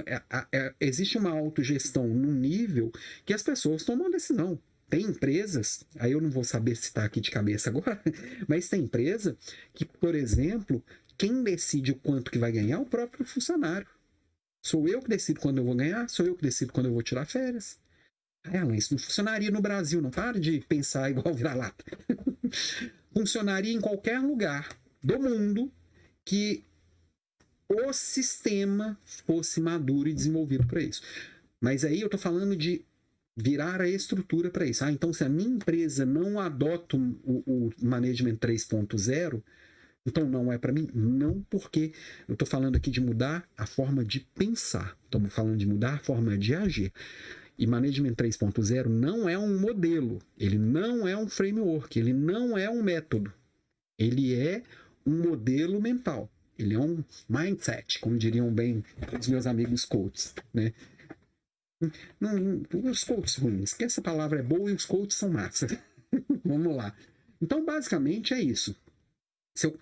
É, é, existe uma autogestão num nível que as pessoas tomam decisão. Tem empresas, aí eu não vou saber se está aqui de cabeça agora, (laughs) mas tem empresa que, por exemplo, quem decide o quanto que vai ganhar é o próprio funcionário. Sou eu que decido quando eu vou ganhar, sou eu que decido quando eu vou tirar férias. Ela, isso não funcionaria no Brasil, não para de pensar igual vira-lata. (laughs) funcionaria em qualquer lugar do mundo que o sistema fosse maduro e desenvolvido para isso. Mas aí eu estou falando de virar a estrutura para isso. Ah, então se a minha empresa não adota o, o Management 3.0, então não é para mim? Não, porque eu estou falando aqui de mudar a forma de pensar. Estamos falando de mudar a forma de agir. E Management 3.0 não é um modelo, ele não é um framework, ele não é um método. Ele é um modelo mental. Ele é um mindset, como diriam bem os meus amigos coaches, né? Não, os coaches ruins, que essa palavra é boa e os coaches são massa. (laughs) Vamos lá. Então, basicamente é isso eu,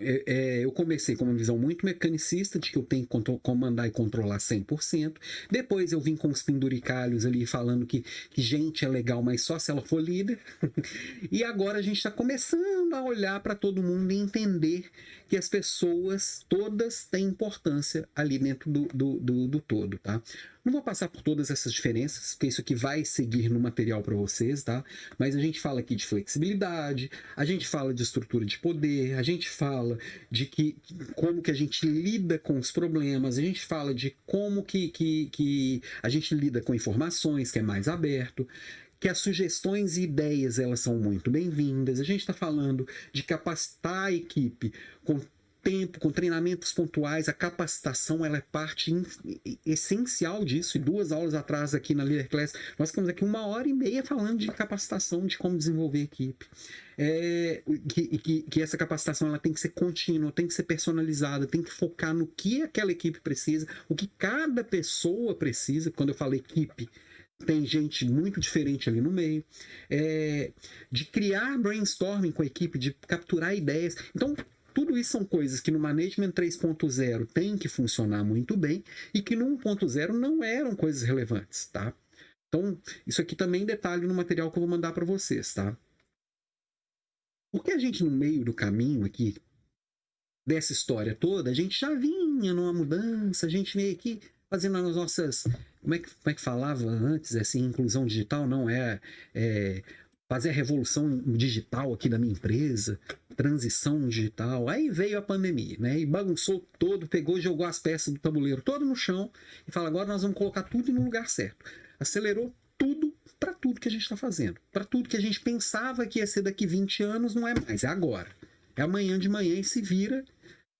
é, é, eu comecei com uma visão muito mecanicista de que eu tenho que comandar e controlar 100%. Depois eu vim com os penduricalhos ali falando que, que gente é legal, mas só se ela for líder. (laughs) e agora a gente está começando a olhar para todo mundo e entender que as pessoas todas têm importância ali dentro do, do, do, do todo, tá? Não vou passar por todas essas diferenças, porque isso aqui vai seguir no material para vocês, tá? Mas a gente fala aqui de flexibilidade, a gente fala de estrutura de poder, a gente fala de que como que a gente lida com os problemas, a gente fala de como que, que, que a gente lida com informações, que é mais aberto que as sugestões e ideias elas são muito bem-vindas. A gente está falando de capacitar a equipe com tempo, com treinamentos pontuais, a capacitação ela é parte essencial disso. E duas aulas atrás aqui na Leader Class, nós ficamos aqui uma hora e meia falando de capacitação, de como desenvolver equipe. É, que, que, que, essa capacitação ela tem que ser contínua, tem que ser personalizada, tem que focar no que aquela equipe precisa, o que cada pessoa precisa. Quando eu falo equipe, tem gente muito diferente ali no meio, é, de criar brainstorming com a equipe, de capturar ideias. Então, tudo isso são coisas que no Management 3.0 tem que funcionar muito bem e que no 1.0 não eram coisas relevantes, tá? Então, isso aqui também detalhe no material que eu vou mandar para vocês, tá? Porque a gente no meio do caminho aqui dessa história toda, a gente já vinha numa mudança, a gente veio aqui fazendo as nossas como é que, como é que falava antes, assim, inclusão digital não é, é fazer a revolução digital aqui da minha empresa, transição digital. Aí veio a pandemia, né? E bagunçou todo, pegou, jogou as peças do tabuleiro todo no chão e fala: agora nós vamos colocar tudo no lugar certo. Acelerou tudo para tudo que a gente está fazendo. Para tudo que a gente pensava que ia ser daqui 20 anos, não é mais, é agora. É amanhã de manhã e se vira,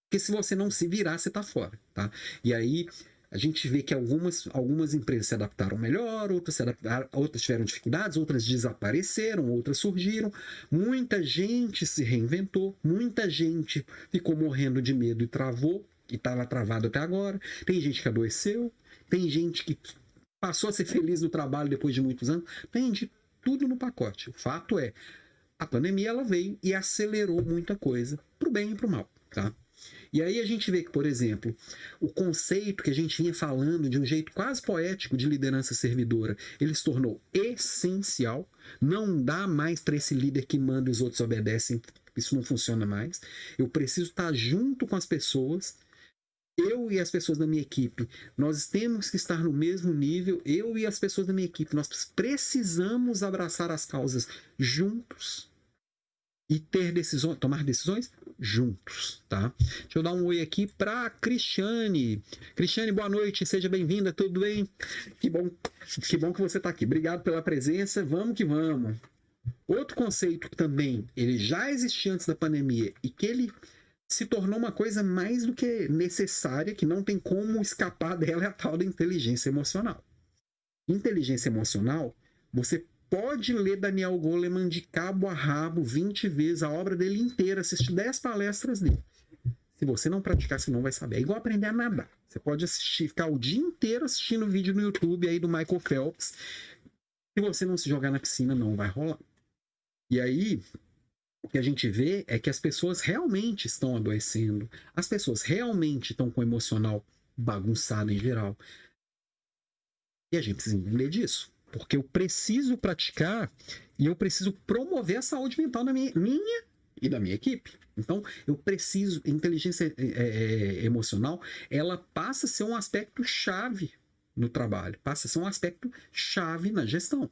porque se você não se virar, você está fora, tá? E aí a gente vê que algumas, algumas empresas se adaptaram melhor, outras, se adaptaram, outras tiveram dificuldades, outras desapareceram, outras surgiram. Muita gente se reinventou, muita gente ficou morrendo de medo e travou, e estava travado até agora. Tem gente que adoeceu, tem gente que passou a ser feliz no trabalho depois de muitos anos. Tem de tudo no pacote. O fato é, a pandemia ela veio e acelerou muita coisa, para o bem e para o mal. Tá? E aí a gente vê que, por exemplo, o conceito que a gente vinha falando de um jeito quase poético de liderança servidora, ele se tornou essencial. Não dá mais para esse líder que manda e os outros obedecem. Isso não funciona mais. Eu preciso estar junto com as pessoas. Eu e as pessoas da minha equipe, nós temos que estar no mesmo nível. Eu e as pessoas da minha equipe, nós precisamos abraçar as causas juntos e ter decisões, tomar decisões juntos, tá? Deixa eu dar um oi aqui para Cristiane. Cristiane, boa noite, seja bem-vinda, tudo bem? Que bom, que bom que você está aqui. Obrigado pela presença. Vamos que vamos. Outro conceito que também ele já existia antes da pandemia e que ele se tornou uma coisa mais do que necessária, que não tem como escapar (laughs) dela, é a tal da inteligência emocional. Inteligência emocional, você pode ler Daniel Goleman de cabo a rabo 20 vezes, a obra dele inteira, assistir 10 palestras dele. Se você não praticar, você não vai saber. É igual aprender a nadar. Você pode assistir, ficar o dia inteiro assistindo vídeo no YouTube aí do Michael Phelps. Se você não se jogar na piscina, não vai rolar. E aí, o que a gente vê é que as pessoas realmente estão adoecendo, as pessoas realmente estão com o emocional bagunçado em geral. E a gente precisa entender disso. Porque eu preciso praticar e eu preciso promover a saúde mental da minha, minha e da minha equipe. Então, eu preciso. Inteligência é, é, emocional, ela passa a ser um aspecto chave no trabalho, passa a ser um aspecto chave na gestão.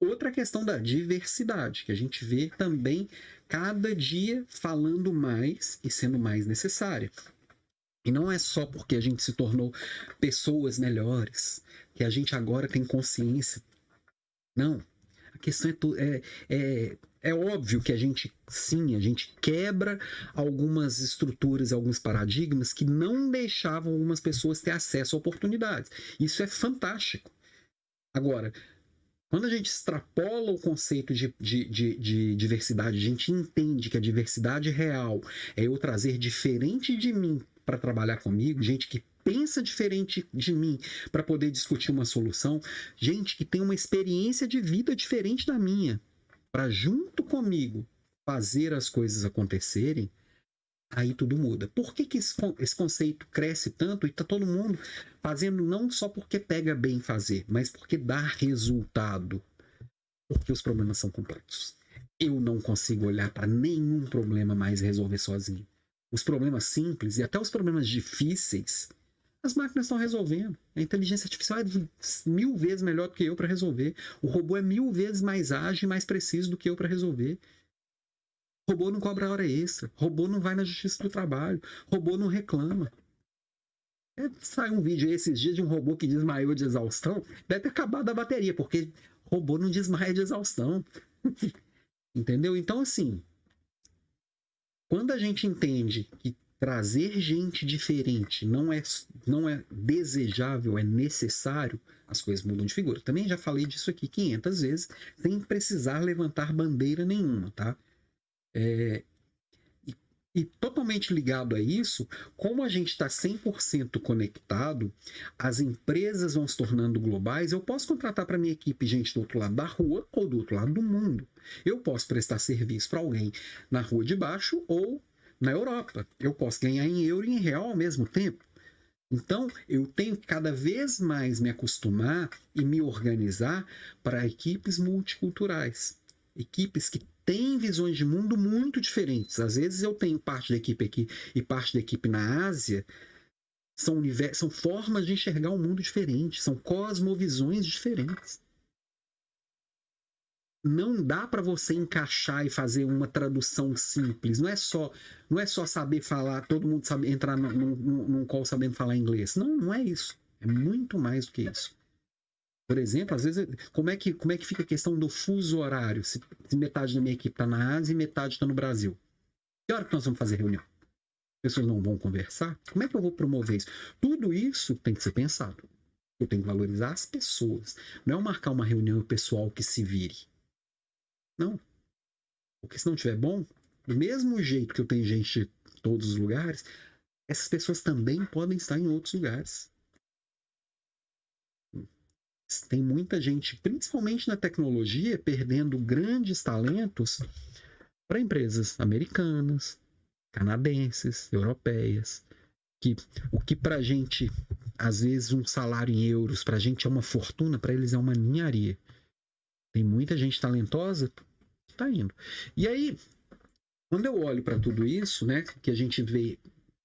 Outra questão da diversidade, que a gente vê também cada dia falando mais e sendo mais necessária. E não é só porque a gente se tornou pessoas melhores, que a gente agora tem consciência. Não. A questão é, é, é, é óbvio que a gente, sim, a gente quebra algumas estruturas, alguns paradigmas que não deixavam algumas pessoas ter acesso a oportunidades. Isso é fantástico. Agora, quando a gente extrapola o conceito de, de, de, de, diversidade, a gente entende que a diversidade real é eu trazer diferente de mim para trabalhar comigo, gente que pensa diferente de mim para poder discutir uma solução, gente que tem uma experiência de vida diferente da minha, para junto comigo fazer as coisas acontecerem, aí tudo muda. Por que, que esse, esse conceito cresce tanto e está todo mundo fazendo não só porque pega bem fazer, mas porque dá resultado? Porque os problemas são complexos. Eu não consigo olhar para nenhum problema mais e resolver sozinho. Os problemas simples e até os problemas difíceis, as máquinas estão resolvendo. A inteligência artificial é mil vezes melhor do que eu para resolver. O robô é mil vezes mais ágil e mais preciso do que eu para resolver. Robô não cobra hora extra. Robô não vai na justiça do trabalho. Robô não reclama. É, sai um vídeo esses dias de um robô que desmaiou de exaustão. Deve ter acabado a bateria, porque robô não desmaia de exaustão. (laughs) Entendeu? Então, assim, quando a gente entende que trazer gente diferente não é, não é desejável, é necessário, as coisas mudam de figura. Também já falei disso aqui 500 vezes, sem precisar levantar bandeira nenhuma, tá? É, e, totalmente ligado a isso, como a gente está 100% conectado, as empresas vão se tornando globais. Eu posso contratar para minha equipe gente do outro lado da rua ou do outro lado do mundo. Eu posso prestar serviço para alguém na rua de baixo ou na Europa. Eu posso ganhar em euro e em real ao mesmo tempo. Então, eu tenho que cada vez mais me acostumar e me organizar para equipes multiculturais. Equipes que têm visões de mundo muito diferentes. Às vezes eu tenho parte da equipe aqui e parte da equipe na Ásia. São, são formas de enxergar o um mundo diferentes, são cosmovisões diferentes não dá para você encaixar e fazer uma tradução simples. Não é só, não é só saber falar, todo mundo sabe entrar num, num, num call sabendo falar inglês. Não, não é isso. É muito mais do que isso. Por exemplo, às vezes, como é que, como é que fica a questão do fuso horário? Se, se metade da minha equipe está na Ásia e metade está no Brasil. Que hora que nós vamos fazer reunião? As pessoas não vão conversar? Como é que eu vou promover isso? Tudo isso tem que ser pensado. Eu tenho que valorizar as pessoas. Não é marcar uma reunião e o pessoal que se vire. Não. Porque se não tiver bom, do mesmo jeito que eu tenho gente de todos os lugares, essas pessoas também podem estar em outros lugares. Tem muita gente, principalmente na tecnologia, perdendo grandes talentos para empresas americanas, canadenses, europeias, que o que para a gente, às vezes, um salário em euros, para a gente é uma fortuna, para eles é uma ninharia. Tem muita gente talentosa, tá indo. E aí, quando eu olho para tudo isso, né, que a gente vê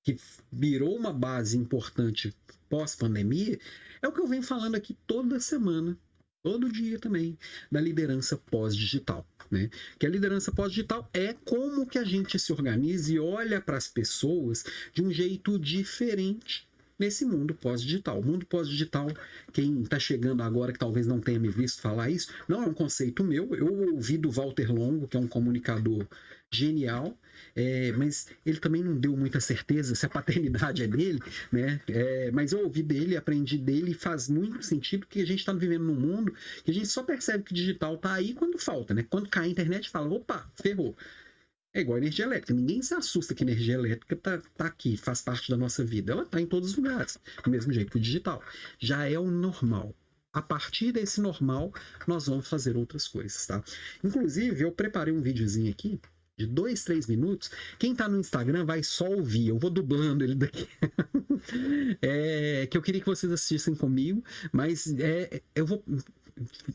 que virou uma base importante pós-pandemia, é o que eu venho falando aqui toda semana, todo dia também, da liderança pós-digital. Né? Que a liderança pós-digital é como que a gente se organiza e olha para as pessoas de um jeito diferente nesse mundo pós-digital. O mundo pós-digital, quem está chegando agora que talvez não tenha me visto falar isso, não é um conceito meu. Eu ouvi do Walter Longo, que é um comunicador genial, é, mas ele também não deu muita certeza se a paternidade é dele, né? É, mas eu ouvi dele, aprendi dele e faz muito sentido que a gente está vivendo num mundo que a gente só percebe que digital está aí quando falta, né? Quando cai a internet, fala, opa, ferrou. É igual a energia elétrica. Ninguém se assusta que a energia elétrica está tá aqui, faz parte da nossa vida. Ela está em todos os lugares, do mesmo jeito que o digital. Já é o normal. a partir desse normal, nós vamos fazer outras coisas, tá? Inclusive, eu preparei um videozinho aqui de dois, três minutos. Quem tá no Instagram vai só ouvir, eu vou dublando ele daqui. (laughs) é, que eu queria que vocês assistissem comigo, mas é, eu vou.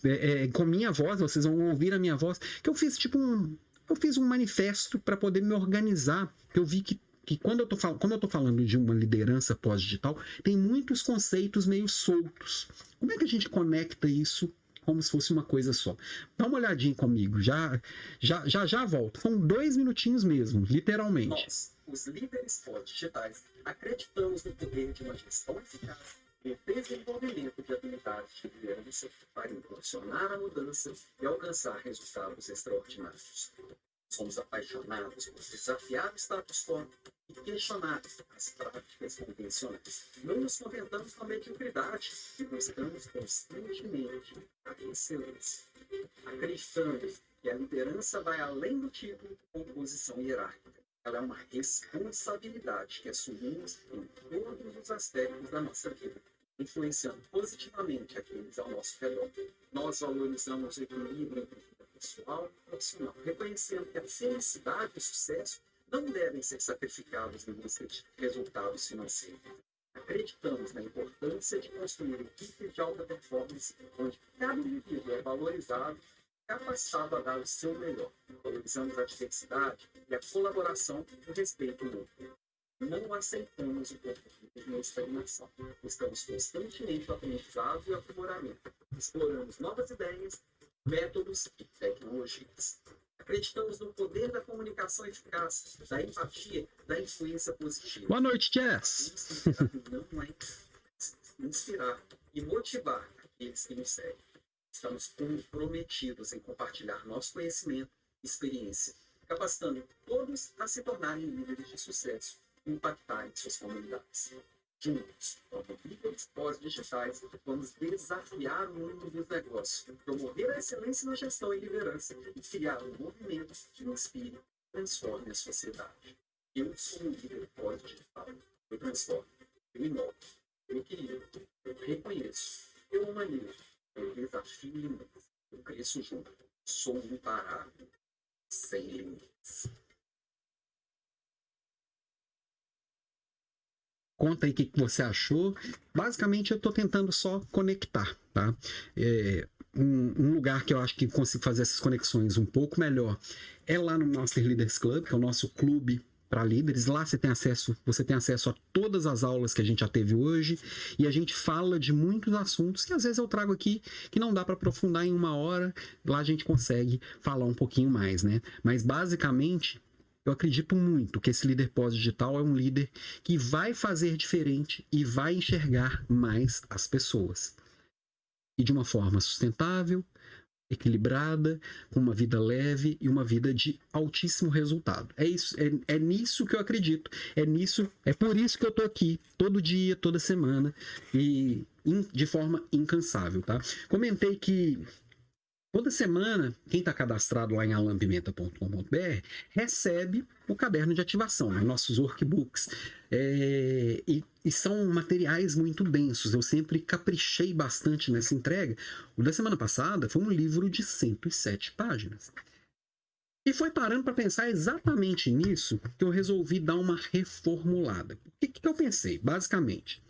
É, é, com minha voz, vocês vão ouvir a minha voz, que eu fiz tipo um. Eu fiz um manifesto para poder me organizar. Eu vi que que quando eu tô, quando eu tô falando de uma liderança pós-digital, tem muitos conceitos meio soltos. Como é que a gente conecta isso como se fosse uma coisa só? Dá uma olhadinha comigo, já já já, já volto. São dois minutinhos mesmo, literalmente. Nós, os líderes pós-digitais, acreditamos no poder de uma gestão eficaz e desenvolvimento de habilidades de liderança para impulsionar a mudança e alcançar resultados extraordinários. Somos apaixonados por desafiar o status quo e questionar as práticas convencionais. Não nos contentamos com a mediocridade e buscamos constantemente a excelência. Acreditamos que a liderança vai além do título ou posição hierárquica. Ela é uma responsabilidade que assumimos em todos os aspectos da nossa vida, influenciando positivamente aqueles ao nosso redor. Nós valorizamos o equilíbrio entre pessoal e profissional, reconhecendo que a felicidade e o sucesso não devem ser sacrificados em busca de resultados financeiros. Acreditamos na importância de construir equipes de alta performance, onde cada indivíduo é valorizado capacitado a dar o seu melhor. Valorizamos a diversidade e a colaboração e o respeito mútuo. Não aceitamos o conformismo e a estagnação. Estamos constantemente no aprendizado e aprimoramento. Exploramos novas ideias métodos e tecnologias. Acreditamos no poder da comunicação eficaz, da empatia, da influência positiva. Boa noite, Jess. Não é inspirar e motivar aqueles que nos seguem. Estamos comprometidos em compartilhar nosso conhecimento e experiência, capacitando todos a se tornarem líderes de sucesso e impactarem suas comunidades. Juntos, como líderes pós-digitais, vamos desafiar o mundo dos negócios, promover a excelência na gestão e liderança e criar um movimento que inspire e transforme a sociedade. Eu sou um líder pós-digital. Eu transformo, eu inovo, eu equilibro, eu reconheço, eu humanizo, eu desafio limites, eu cresço junto. Sou imparável, sem limites. Conta aí o que, você achou. Basicamente, eu estou tentando só conectar, tá? É, um, um, lugar que eu acho que consigo fazer essas conexões um pouco melhor é lá no Master Leaders Club, que é o nosso clube para líderes. Lá você tem acesso, você tem acesso a todas as aulas que a gente já teve hoje e a gente fala de muitos assuntos que às vezes eu trago aqui que não dá para aprofundar em uma hora. Lá a gente consegue falar um pouquinho mais, né? Mas basicamente eu acredito muito que esse líder pós-digital é um líder que vai fazer diferente e vai enxergar mais as pessoas. E de uma forma sustentável, equilibrada, com uma vida leve e uma vida de altíssimo resultado. É isso, é, é nisso que eu acredito. É nisso, é por isso que eu tô aqui todo dia, toda semana e in, de forma incansável, tá? Comentei que Toda semana, quem está cadastrado lá em alampimenta.com.br recebe o caderno de ativação, né? nossos workbooks. É, e, e, são materiais muito densos. Eu sempre caprichei bastante nessa entrega. O da semana passada foi um livro de 107 páginas. E foi parando para pensar exatamente nisso que eu resolvi dar uma reformulada. O que, que eu pensei? Basicamente,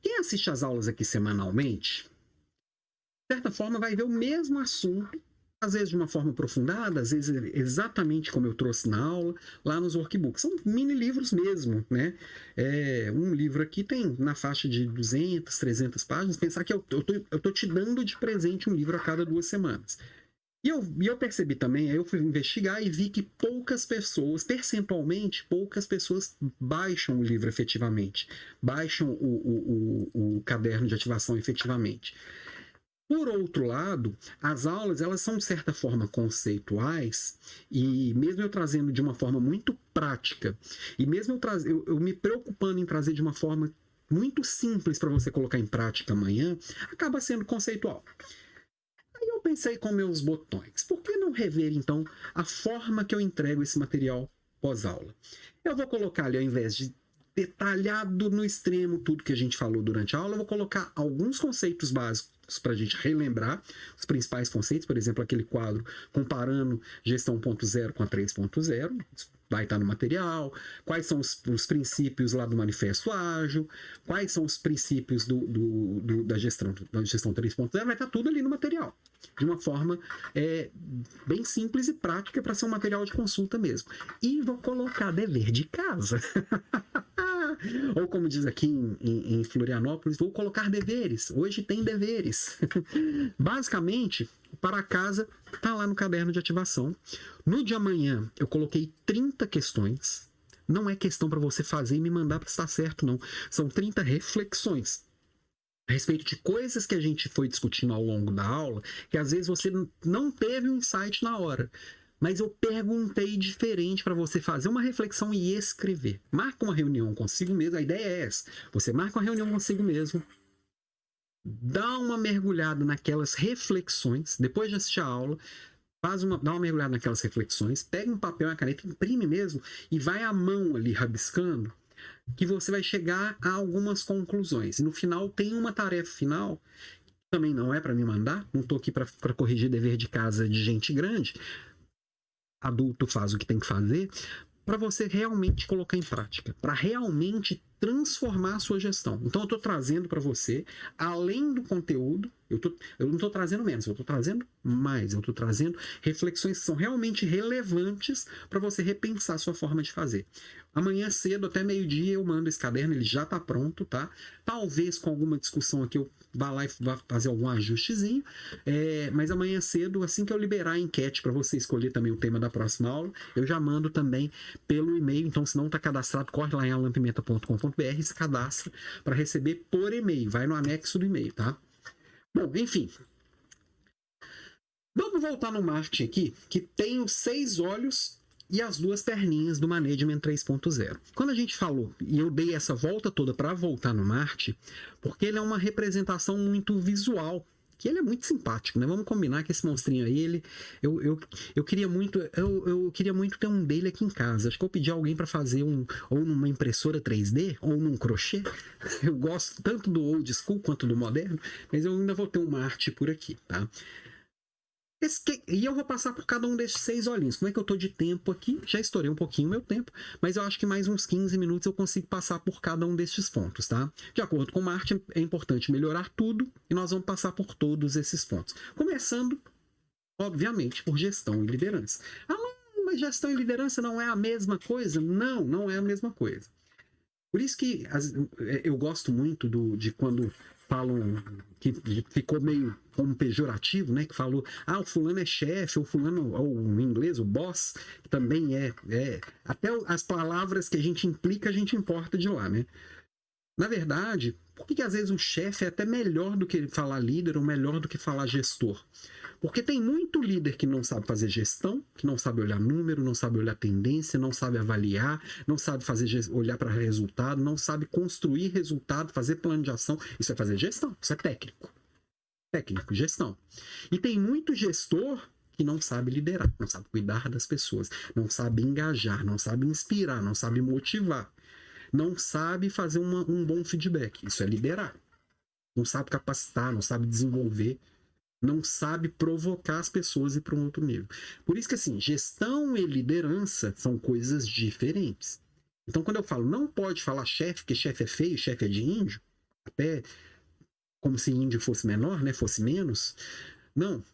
quem assiste às aulas aqui semanalmente certa forma, vai ver o mesmo assunto, às vezes de uma forma aprofundada, às vezes exatamente como eu trouxe na aula, lá nos workbooks. São mini livros mesmo, né? É, um livro aqui tem na faixa de 200, 300 páginas. Pensar que eu, tô te dando de presente um livro a cada duas semanas. E eu, e eu percebi também, aí eu fui investigar e vi que poucas pessoas, percentualmente, poucas pessoas baixam o livro efetivamente, baixam o, o, o, o caderno de ativação efetivamente. Por outro lado, as aulas elas são de certa forma conceituais e mesmo eu trazendo de uma forma muito prática e mesmo eu, traz, eu, eu me preocupando em trazer de uma forma muito simples para você colocar em prática amanhã, acaba sendo conceitual. Aí eu pensei com meus botões, por que não rever então a forma que eu entrego esse material pós-aula? Eu vou colocar ali ao invés de detalhado no extremo tudo que a gente falou durante a aula, eu vou colocar alguns conceitos básicos para a gente relembrar os principais conceitos, por exemplo, aquele quadro comparando gestão 1.0 com a 3.0, vai estar no material, quais são os, os, princípios lá do manifesto ágil, quais são os princípios do, do, do da gestão, da gestão 3.0, vai estar tudo ali no material. De uma forma é, bem simples e prática para ser um material de consulta mesmo. E vou colocar dever de casa. (laughs) (laughs) Ou como diz aqui em, em, em Florianópolis, vou colocar deveres. Hoje tem deveres. (laughs) Basicamente, para casa está lá no caderno de ativação. No de amanhã, eu coloquei 30 questões. Não é questão para você fazer e me mandar para estar certo, não. São 30 reflexões a respeito de coisas que a gente foi discutindo ao longo da aula, que às vezes você não teve um insight na hora. Mas eu perguntei diferente para você fazer uma reflexão e escrever. Marca uma reunião consigo mesmo. A ideia é essa. Você marca uma reunião consigo mesmo, dá uma mergulhada naquelas reflexões, depois de assistir a aula, faz uma, dá uma mergulhada naquelas reflexões, pega um papel e uma caneta, imprime mesmo e vai à mão ali rabiscando, que você vai chegar a algumas conclusões. E no final tem uma tarefa final, também não é para me mandar, não estou aqui para corrigir dever de casa de gente grande. Adulto faz o que tem que fazer, para você realmente colocar em prática, para realmente transformar a sua gestão. Então eu estou trazendo para você, além do conteúdo, eu, tô, eu não estou trazendo menos, eu estou trazendo mais, eu estou trazendo reflexões que são realmente relevantes para você repensar a sua forma de fazer. Amanhã cedo, até meio-dia, eu mando esse caderno, ele já está pronto, tá? Talvez com alguma discussão aqui eu vá lá e vá fazer algum ajustezinho, é, mas amanhã cedo, assim que eu liberar a enquete para você escolher também o tema da próxima aula, eu já mando também pelo e-mail. Então, se não está cadastrado, corre lá em alampimenta.com.br e se cadastra para receber por e-mail. Vai no anexo do e-mail, tá? Bom, enfim, Vamos voltar no Marte aqui, que tem os seis olhos e as duas perninhas do Management 3.0. Quando a gente falou, e eu dei essa volta toda para voltar no Marte, porque ele é uma representação muito visual que ele é muito simpático, né? Vamos combinar que esse monstrinho aí, ele, eu, eu, eu queria muito, eu, eu queria muito ter um dele aqui em casa. Acho que eu pedi alguém para fazer um, ou numa impressora 3D, ou num crochê. (laughs) Eu gosto tanto do old school quanto do moderno, mas eu ainda vou ter uma arte por aqui, tá? E eu vou passar por cada um desses seis olhinhos. Como é que eu tô de tempo aqui? Já estourei um pouquinho o meu tempo, mas eu acho que mais uns 15 minutos eu consigo passar por cada um desses pontos, tá? De acordo com o Martin, é importante melhorar tudo e nós vamos passar por todos esses pontos. Começando, obviamente, por gestão e liderança. Ah, mas gestão e liderança não é a mesma coisa? Não, não é a mesma coisa. Por isso que as, eu gosto muito do, de quando falam que ficou meio como pejorativo, né? Que falou, ah, o fulano é chefe, ou fulano, ou em inglês, o boss, também é, é. Até as palavras que a gente implica, a gente importa de lá, né? Na verdade, por que, que às vezes o chefe é até melhor do que falar líder ou melhor do que falar gestor? Porque tem muito líder que não sabe fazer gestão, que não sabe olhar número, não sabe olhar tendência, não sabe avaliar, não sabe fazer olhar para resultado, não sabe construir resultado, fazer plano de ação. Isso é fazer gestão, isso é técnico. Técnico, gestão. E tem muito gestor que não sabe liderar, não sabe cuidar das pessoas, não sabe engajar, não sabe inspirar, não sabe motivar, não sabe fazer uma, um bom feedback. Isso é liderar. Não sabe capacitar, não sabe desenvolver não sabe provocar as pessoas e para um outro nível. Por isso que assim, gestão e liderança são coisas diferentes. Então, quando eu falo não pode falar chefe, que chefe é feio, chefe é de índio, até como se índio fosse menor, né, fosse menos. Não.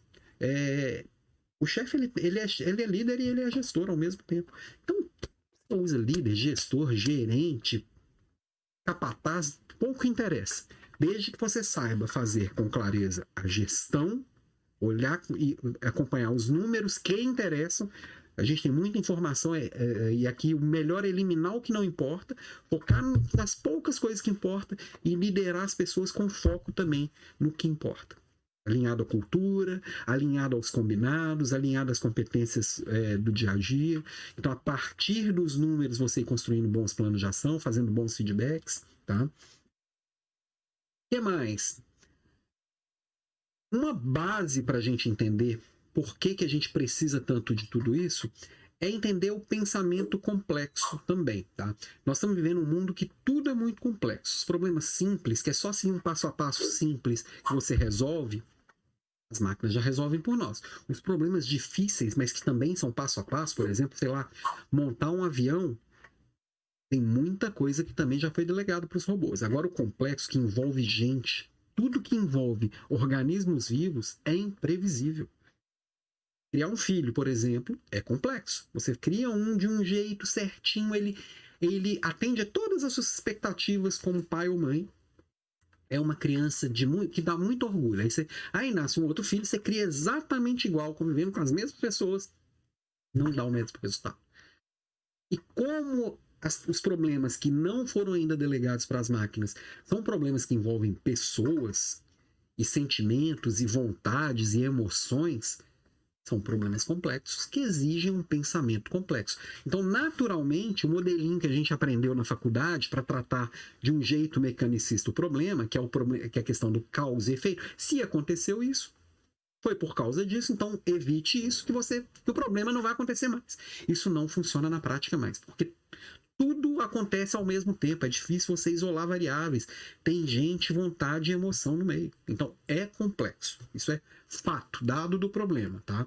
É, o chefe ele, ele, é, ele é líder e ele é gestor ao mesmo tempo. Então, usa líder, gestor, gerente, capataz, pouco interessa. Desde que você saiba fazer com clareza a gestão, olhar e acompanhar os números que interessam. A gente tem muita informação é, é, e aqui o melhor é eliminar o que não importa, focar nas poucas coisas que importam e liderar as pessoas com foco também no que importa alinhado à cultura, alinhado aos combinados, alinhado às competências é, do dia a dia. Então, a partir dos números, você ir construindo bons planos de ação, fazendo bons feedbacks, tá? Que mais? Uma base para a gente entender por que, que a gente precisa tanto de tudo isso é entender o pensamento complexo também, tá? Nós estamos vivendo um mundo que tudo é muito complexo. Os problemas simples, que é só seguir um passo a passo simples que você resolve, as máquinas já resolvem por nós. Os problemas difíceis, mas que também são passo a passo, por exemplo, sei lá, montar um avião, tem muita coisa que também já foi delegado para os robôs. Agora, o complexo que envolve gente, tudo que envolve organismos vivos é imprevisível. Criar um filho, por exemplo, é complexo. Você cria um de um jeito certinho, ele, ele atende a todas as suas expectativas como pai ou mãe. É uma criança de muito, que dá muito orgulho. Aí, você, aí nasce um outro filho, você cria exatamente igual, convivendo com as mesmas pessoas, não dá o mesmo resultado. E como as, os problemas que não foram ainda delegados para as máquinas são problemas que envolvem pessoas e sentimentos e vontades e emoções, são problemas complexos que exigem um pensamento complexo. Então, naturalmente, o modelinho que a gente aprendeu na faculdade para tratar de um jeito mecanicista o problema, que é, o que é a questão do causa e efeito, se aconteceu isso, foi por causa disso, então evite isso que você que o problema não vai acontecer mais. Isso não funciona na prática mais, porque tudo acontece ao mesmo tempo. É difícil você isolar variáveis. Tem gente, vontade e emoção no meio. Então é complexo. Isso é fato, dado do problema, tá?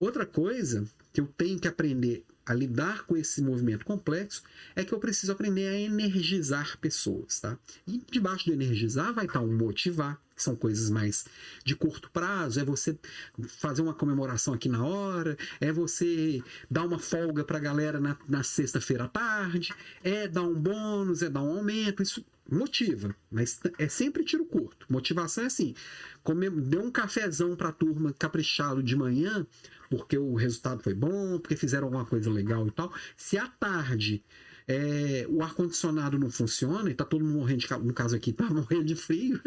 Outra coisa que eu tenho que aprender a lidar com esse movimento complexo é que eu preciso aprender a energizar pessoas, tá? E debaixo do energizar vai estar um motivar, que são coisas mais de curto prazo, é você fazer uma comemoração aqui na hora, é você dar uma folga para a galera na, na sexta-feira à tarde, é dar um bônus, é dar um aumento, isso motiva, mas é sempre tiro curto. Motivação é assim, deu um cafezão para a turma caprichado de manhã, porque o resultado foi bom, porque fizeram alguma coisa legal e tal. Se à tarde é, o ar-condicionado não funciona e tá todo mundo morrendo de no caso aqui, (laughs) tá morrendo de frio,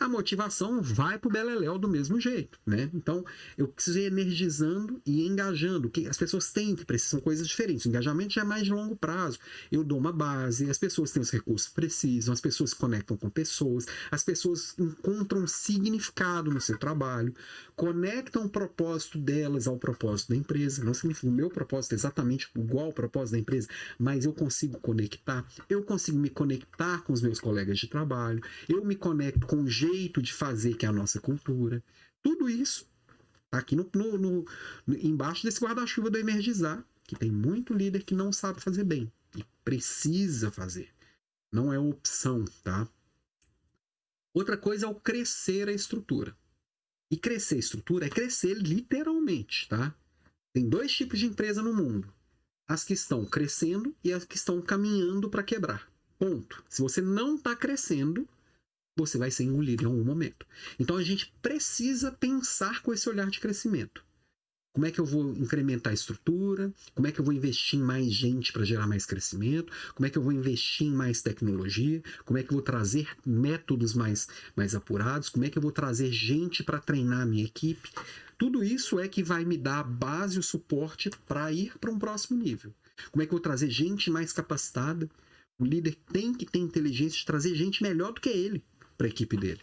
a motivação vai pro beleléu do mesmo jeito, né? Então, eu preciso ir energizando e engajando. que As pessoas têm que precisam coisas diferentes. O engajamento já é mais de longo prazo. Eu dou uma base, as pessoas têm os recursos que precisam, as pessoas se conectam com pessoas, as pessoas encontram significado no seu trabalho, conectam o propósito delas ao propósito da empresa. Não significa o meu propósito é exatamente igual ao propósito da empresa, mas eu consigo conectar, eu consigo me conectar com os meus colegas de trabalho, eu me conecto com o jeito de fazer que é a nossa cultura. Tudo isso tá aqui no, no, no, embaixo desse guarda-chuva do energizar, que tem muito líder que não sabe fazer bem e precisa fazer. Não é opção, tá? Outra coisa é o crescer a estrutura. E crescer a estrutura é crescer literalmente, tá? Tem dois tipos de empresa no mundo: as que estão crescendo e as que estão caminhando para quebrar. Ponto. Se você não está crescendo, você vai ser engolido em algum momento. Então a gente precisa pensar com esse olhar de crescimento. Como é que eu vou incrementar a estrutura? Como é que eu vou investir em mais gente para gerar mais crescimento? Como é que eu vou investir em mais tecnologia? Como é que eu vou trazer métodos mais, mais apurados? Como é que eu vou trazer gente para treinar a minha equipe? Tudo isso é que vai me dar a base e o suporte para ir para um próximo nível. Como é que eu vou trazer gente mais capacitada? O líder tem que ter inteligência de trazer gente melhor do que ele para a equipe dele.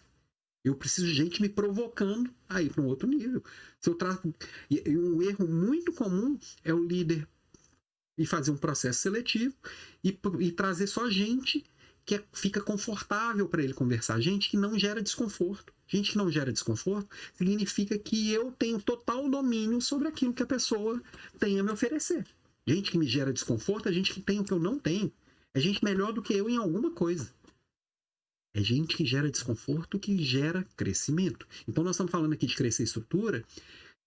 Eu preciso de gente me provocando a ir para um outro nível. Se eu trato... E um erro muito comum é o líder e fazer um processo seletivo e, e trazer só gente que é, fica confortável para ele conversar, gente que não gera desconforto. Gente que não gera desconforto significa que eu tenho total domínio sobre aquilo que a pessoa tem a me oferecer. Gente que me gera desconforto é gente que tem o que eu não tenho. É gente melhor do que eu em alguma coisa. É gente que gera desconforto que gera crescimento. Então, nós estamos falando aqui de crescer estrutura,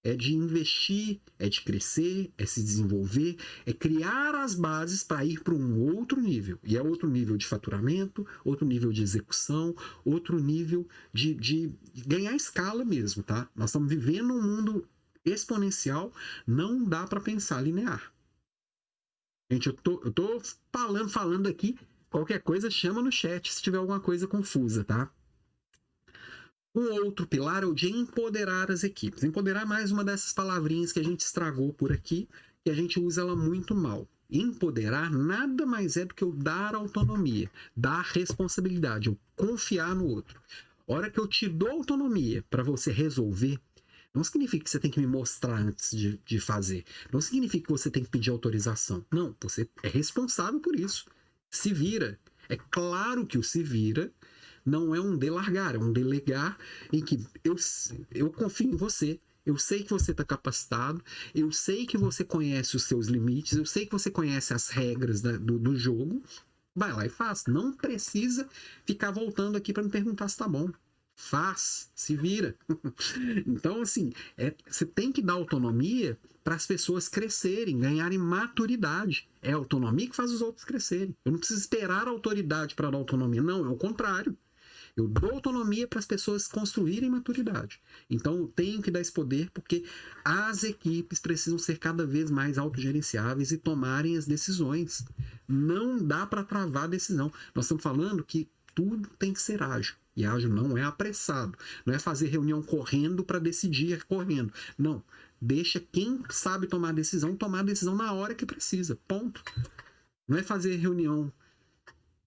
é de investir, é de crescer, é se desenvolver, é criar as bases para ir para um outro nível. E é outro nível de faturamento, outro nível de execução, outro nível de, de ganhar escala mesmo, tá? Nós estamos vivendo um mundo exponencial, não dá para pensar linear. Gente, eu tô, eu tô falando, falando aqui Qualquer coisa chama no chat se tiver alguma coisa confusa, tá? O outro pilar é o de empoderar as equipes. Empoderar é mais uma dessas palavrinhas que a gente estragou por aqui, que a gente usa ela muito mal. Empoderar nada mais é do que eu dar autonomia, dar responsabilidade, eu confiar no outro. Hora que eu te dou autonomia para você resolver, Não significa que você tem que me mostrar antes de, de fazer. Não significa que você tem que pedir autorização. Não, você é responsável por isso. Se vira. É claro que o se vira não é um delargar, é um delegar em que eu, eu confio em você. Eu sei que você está capacitado, eu sei que você conhece os seus limites, eu sei que você conhece as regras da, do, do jogo. Vai lá e faz. Não precisa ficar voltando aqui para me perguntar se está bom faz, se vira. (laughs) então, assim, é, você tem que dar autonomia para as pessoas crescerem, ganharem maturidade. É a autonomia que faz os outros crescerem. Eu não preciso esperar a autoridade para dar autonomia. Não, é o contrário. Eu dou autonomia para as pessoas construírem maturidade. Então, eu tenho que dar esse poder porque as equipes precisam ser cada vez mais autogerenciáveis e tomarem as decisões. Não dá para travar a decisão. Nós estamos falando que tudo tem que ser ágil. E ágil não é apressado, não é fazer reunião correndo para decidir correndo. Não, deixa quem sabe tomar decisão tomar decisão na hora que precisa. Ponto. Não é fazer reunião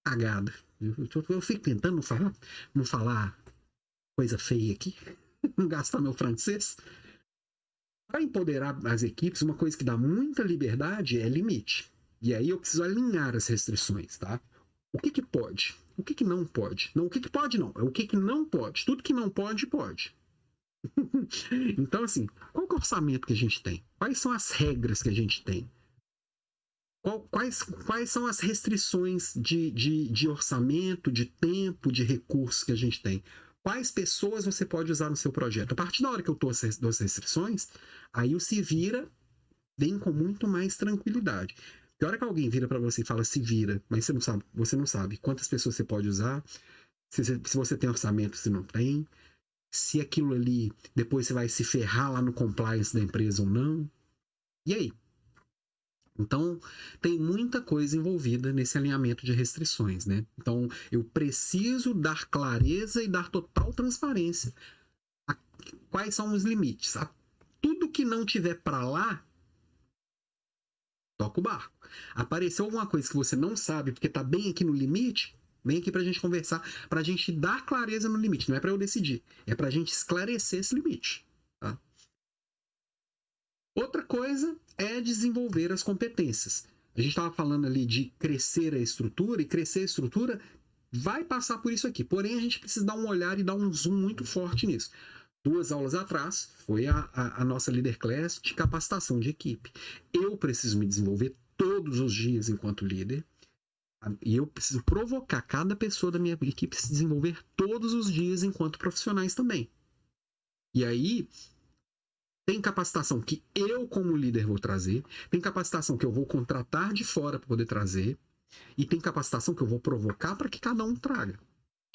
cagada. Eu, eu, eu fico tentando não falar, não falar coisa feia aqui, (laughs) não gastar meu francês. Para empoderar as equipes, uma coisa que dá muita liberdade é limite. E aí eu preciso alinhar as restrições, tá? O que, que pode? O que, que não pode? Não, o que, que pode não. É o que, que não pode. Tudo que não pode, pode. (laughs) então, assim, qual é o orçamento que a gente tem? Quais são as regras que a gente tem? Qual, quais, quais são as restrições de, de, de orçamento, de tempo, de recursos que a gente tem? Quais pessoas você pode usar no seu projeto? A partir da hora que eu dou as restrições, aí o se vira vem com muito mais tranquilidade. Que hora que alguém vira para você e fala se vira, mas você não sabe, você não sabe quantas pessoas você pode usar, se, se você tem orçamento, se não tem, se aquilo ali depois você vai se ferrar lá no compliance da empresa ou não. E aí? Então, tem muita coisa envolvida nesse alinhamento de restrições, né? Então, eu preciso dar clareza e dar total transparência. A, quais são os limites? A, tudo que não tiver para lá, toca o barco. Apareceu alguma coisa que você não sabe porque está bem aqui no limite, vem aqui para a gente conversar, para a gente dar clareza no limite. Não é para eu decidir, é para a gente esclarecer esse limite. Tá? Outra coisa é desenvolver as competências. A gente estava falando ali de crescer a estrutura, e crescer a estrutura vai passar por isso aqui. Porém, a gente precisa dar um olhar e dar um zoom muito forte nisso duas aulas atrás, foi a, a, a, nossa Leader Class de capacitação de equipe. Eu preciso me desenvolver todos os dias enquanto líder. E eu preciso provocar cada pessoa da minha equipe se desenvolver todos os dias enquanto profissionais também. E aí, tem capacitação que eu, como líder, vou trazer, tem capacitação que eu vou contratar de fora para poder trazer, e tem capacitação que eu vou provocar para que cada um traga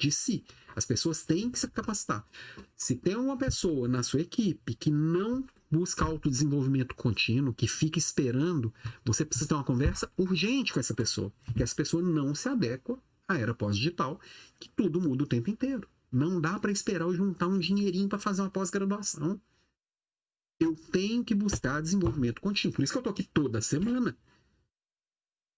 de si. As pessoas têm que se capacitar. Se tem uma pessoa na sua equipe que não busca autodesenvolvimento contínuo, que fica esperando, você precisa ter uma conversa urgente com essa pessoa. Que essa pessoa não se adequa à era pós-digital, que tudo muda o tempo inteiro. Não dá para esperar eu juntar um dinheirinho para fazer uma pós-graduação. Eu tenho que buscar desenvolvimento contínuo. Por isso que eu tô aqui toda semana.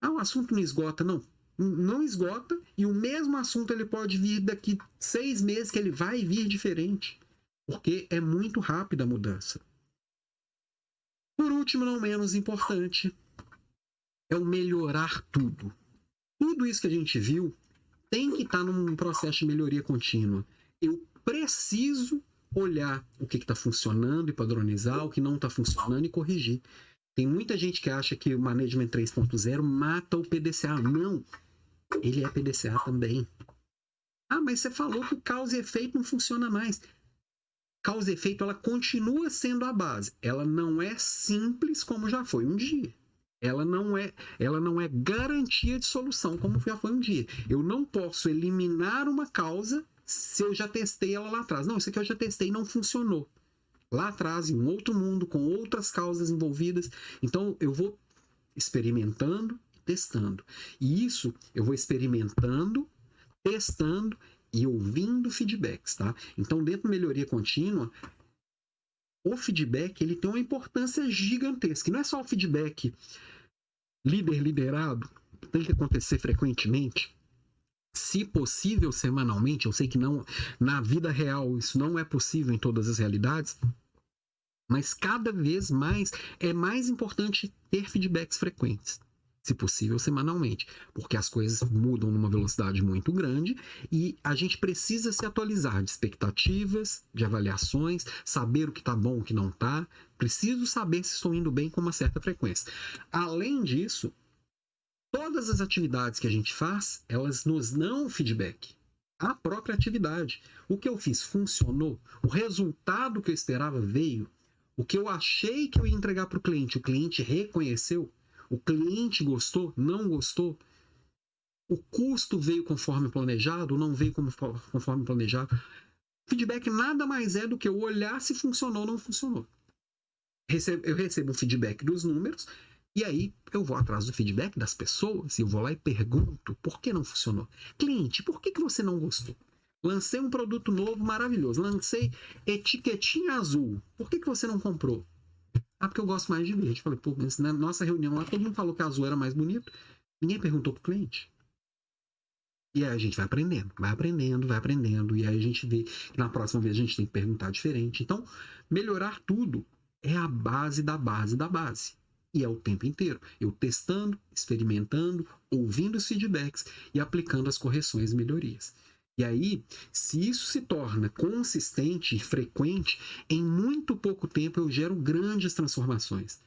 Ah, o assunto não esgota, não não esgota e o mesmo assunto ele pode vir daqui seis meses que ele vai vir diferente, porque é muito rápida a mudança. Por último, não menos importante, é o melhorar tudo. Tudo isso que a gente viu tem que estar tá num processo de melhoria contínua. Eu preciso olhar o que está funcionando e padronizar, o que não está funcionando e corrigir. Tem muita gente que acha que o Management 3.0 mata o PDCA. Não, ele é PDCA também. Ah, mas você falou que causa e efeito não funciona mais. Causa e efeito, ela continua sendo a base. Ela não é simples como já foi um dia. Ela não é, ela não é garantia de solução como já foi um dia. Eu não posso eliminar uma causa se eu já testei ela lá atrás. Não, isso aqui eu já testei e não funcionou. Lá atrás, em um outro mundo, com outras causas envolvidas. Então, eu vou experimentando, testando. E isso eu vou experimentando, testando e ouvindo feedbacks, tá? Então, dentro da melhoria contínua, o feedback ele tem uma importância gigantesca. Não é só o feedback líder liderado, tem que acontecer frequentemente. Se possível, semanalmente, eu sei que não na vida real isso não é possível em todas as realidades, Mas cada vez mais é mais importante ter feedbacks frequentes se possível semanalmente, porque as coisas mudam numa velocidade muito grande e a gente precisa se atualizar de expectativas, de avaliações, saber o que está bom, o que não está. Preciso saber se estou indo bem com uma certa frequência. Além disso, todas as atividades que a gente faz, elas nos dão feedback. A própria atividade. O que eu fiz funcionou? O resultado que eu esperava veio? O que eu achei que eu ia entregar para o cliente, o cliente reconheceu? O cliente gostou? Não gostou? O custo veio conforme planejado? Não veio conforme planejado? Feedback nada mais é do que eu olhar se funcionou ou não funcionou. Eu recebo o feedback dos números e aí eu vou atrás do feedback das pessoas e eu vou lá e pergunto por que não funcionou. Cliente, por que, que você não gostou? Lancei um produto novo maravilhoso. Lancei etiquetinha azul. Por que, que você não comprou? Ah, porque eu gosto mais de verde. Falei, pô, mas na nossa reunião lá todo mundo falou que azul era mais bonito. Ninguém perguntou pro cliente. E aí a gente vai aprendendo, vai aprendendo, vai aprendendo. E aí a gente vê que na próxima vez a gente tem que perguntar diferente. Então, melhorar tudo é a base da base da base. E é o tempo inteiro. Eu testando, experimentando, ouvindo os feedbacks e aplicando as correções e melhorias. E aí, se isso se torna consistente e frequente, em muito pouco tempo eu gero grandes transformações.